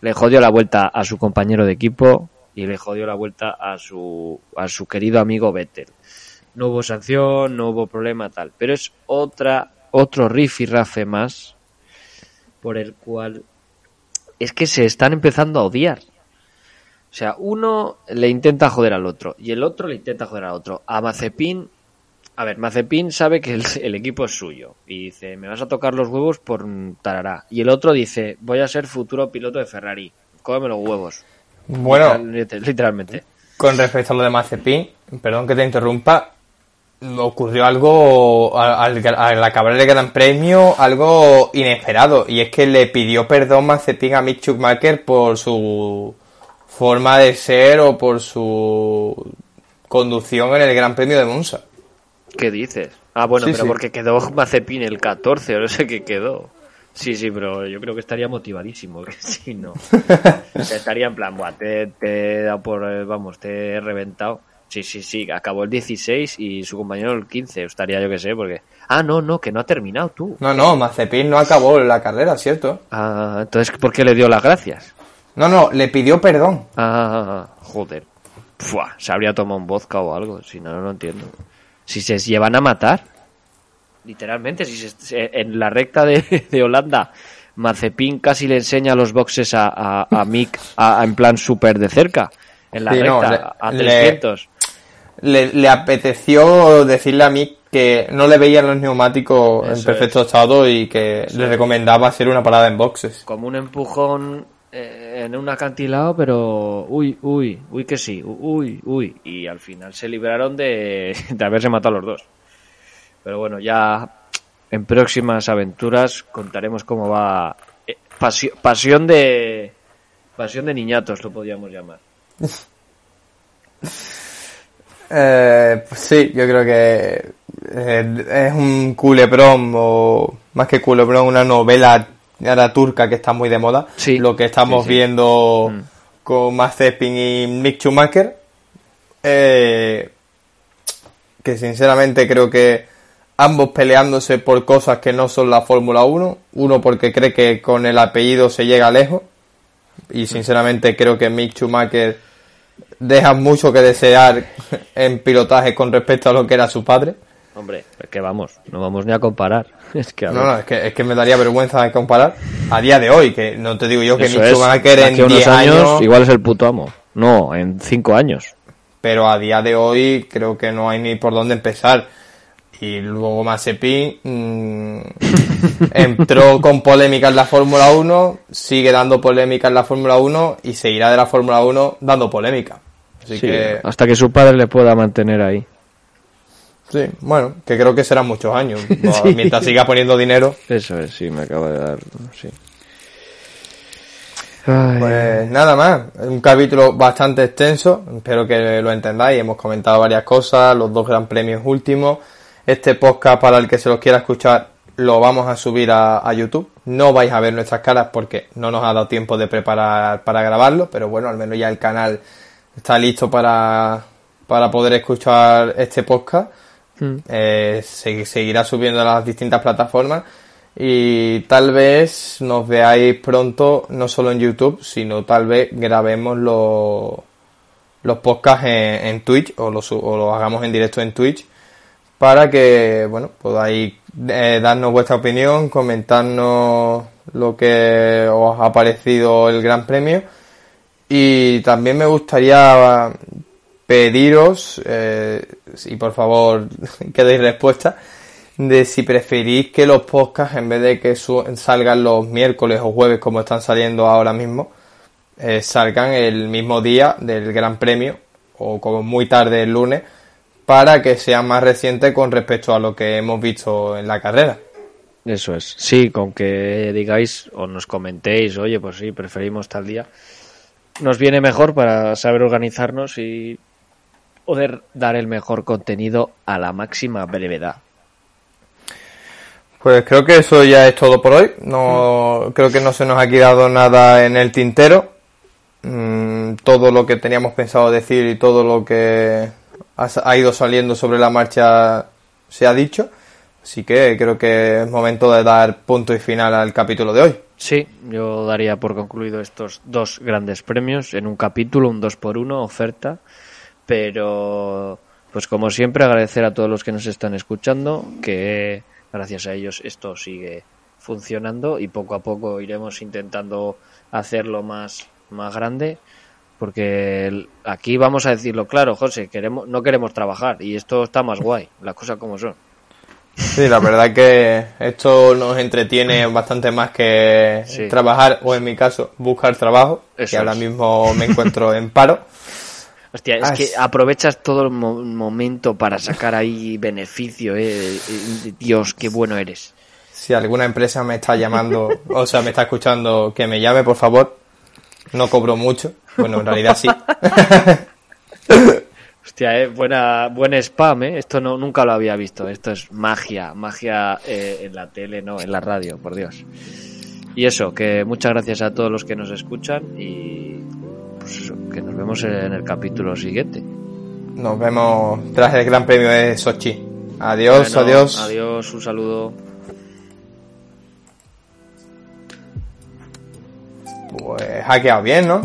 Le jodió la vuelta a su compañero de equipo y le jodió la vuelta a su, a su querido amigo Vettel. No hubo sanción, no hubo problema tal, pero es otra, otro rifirrafe más por el cual es que se están empezando a odiar. O sea, uno le intenta joder al otro y el otro le intenta joder al otro. A Mazepin, a ver, Mazepin sabe que el, el equipo es suyo y dice, me vas a tocar los huevos por tarará. Y el otro dice, voy a ser futuro piloto de Ferrari. Cómeme los huevos. Bueno, Literal- literalmente. con respecto a lo de Mazepin, perdón que te interrumpa, ocurrió algo al, al- al acabar el Gran Premio, algo inesperado, y es que le pidió perdón Mazepin a Mick Schumacher por su forma de ser o por su conducción en el Gran Premio de Monza. ¿Qué dices? Ah, bueno, Sí, pero sí. porque quedó Mazepin el 14, o no sé qué quedó. Sí, sí, pero yo creo que estaría motivadísimo, que si no. Estaría en plan, Buah, te, te he dado por, eh, vamos, te he reventado. Sí, sí, sí, acabó el 16 y su compañero el 15, estaría yo que sé, porque... Ah, no, no, que no ha terminado tú. No, no, Mazepin no acabó la carrera, ¿cierto? Ah, entonces, ¿por qué le dio las gracias? No, no, le pidió perdón. Ah, joder. Fua, se habría tomado un vodka o algo, si no, no lo entiendo. Si se llevan a matar, literalmente, si se- se- en la recta de, de Holanda, Mazepin casi le enseña los boxes a, a, a Mick a- en plan súper de cerca, en la Sí, no, recta, le- a le- 300. Le, le apeteció decirle a mí que no le veían los neumáticos en Eso perfecto estado y que le recomendaba hacer una parada en boxes. Como un empujón eh, en un acantilado, pero uy, uy, uy que sí, uy, uy. Y al final se libraron de, de haberse matado los dos. Pero bueno, ya en próximas aventuras contaremos cómo va. eh, pasio- pasión de. Pasión de niñatos, lo podríamos llamar. Eh, pues sí, yo creo que eh, es un culebrón o más que culebrón, una novela ahora turca que está muy de moda. Sí, Lo que estamos sí, sí. viendo Mm. con Mazepin y Mick Schumacher. Eh, que sinceramente creo que ambos peleándose por cosas que no son la Fórmula 1. Uno porque cree que con el apellido se llega lejos. Y sinceramente creo que Mick Schumacher deja mucho que desear en pilotaje con respecto a lo que era su padre. Hombre, es que vamos, no vamos ni a comparar. Es que a No, no, es que, es que me daría vergüenza de comparar a día de hoy, que no te digo yo que Eso Mick es, Schumacher en aquí a unos 10 años, igual es el puto amo. No, en 5 años. pero a día de hoy creo que no hay ni por dónde empezar. Y luego Mazepin mm, entró con polémica en la Fórmula 1, sigue dando polémica en la Fórmula 1 y seguirá de la Fórmula 1 dando polémica. Así Sí, que, hasta que su padre le pueda mantener ahí. sí, bueno, que creo que serán muchos años. Mientras siga poniendo dinero, Eso es, sí, me acaba de dar. Sí. Ay, Pues nada más, un capítulo bastante extenso, espero que lo entendáis, hemos comentado varias cosas, los dos gran premios últimos, este podcast para el que se los quiera escuchar lo vamos a subir a, a YouTube, no vais a ver nuestras caras porque no nos ha dado tiempo de preparar para grabarlo, pero bueno, al menos ya el canal está listo para, para poder escuchar este podcast, Mm. Eh, se seguirá subiendo a las distintas plataformas y tal vez nos veáis pronto no solo en YouTube, sino tal vez grabemos los, los podcasts en, en Twitch o los, o los hagamos en directo en Twitch para que bueno podáis eh, darnos vuestra opinión, comentarnos lo que os ha parecido el Gran Premio. Y también me gustaría pediros, eh, y por favor que deis respuesta, de si preferís que los podcasts, en vez de que salgan los miércoles o jueves como están saliendo ahora mismo, eh, salgan el mismo día del Gran Premio o como muy tarde el lunes, para que sean más recientes con respecto a lo que hemos visto en la carrera. Eso es. Sí, con que digáis o nos comentéis, oye, pues sí, preferimos tal día. Nos viene mejor para saber organizarnos y poder dar el mejor contenido a la máxima brevedad. Pues creo que eso ya es todo por hoy. No creo que no se nos ha quedado nada en el tintero. Mm, todo lo que teníamos pensado decir y todo lo que ha, ido saliendo sobre la marcha se ha dicho. Así que creo que es momento de dar punto y final al capítulo de hoy. Sí, yo daría por concluido estos dos grandes premios en un capítulo, un 2 por 1 oferta, pero pues como siempre agradecer a todos los que nos están escuchando, que gracias a ellos esto sigue funcionando y poco a poco iremos intentando hacerlo más, más grande, porque aquí vamos a decirlo claro, José, queremos, no queremos trabajar y esto está más guay, las cosas como son. Sí, la verdad que esto nos entretiene bastante más que Sí. trabajar o en mi caso buscar trabajo, Eso que ahora mismo me encuentro en paro. Hostia, es Ah, que aprovechas todo el mo- momento para sacar ahí beneficio, eh. Eh, Dios, qué bueno eres. Si alguna empresa me está llamando, o sea, me está escuchando, que me llame, por favor. No cobro mucho. Bueno, en realidad sí. Hostia, eh, buena, buen spam, eh. Esto no, nunca lo había visto. Esto es magia, magia eh, en la tele, no, en la radio, por Dios. Y eso, que muchas gracias a todos los que nos escuchan y pues eso, que nos vemos en el capítulo siguiente. Nos vemos tras el Gran Premio de Sochi. Adiós, Bueno, adiós. Adiós, un saludo. Pues ha quedado bien, ¿no?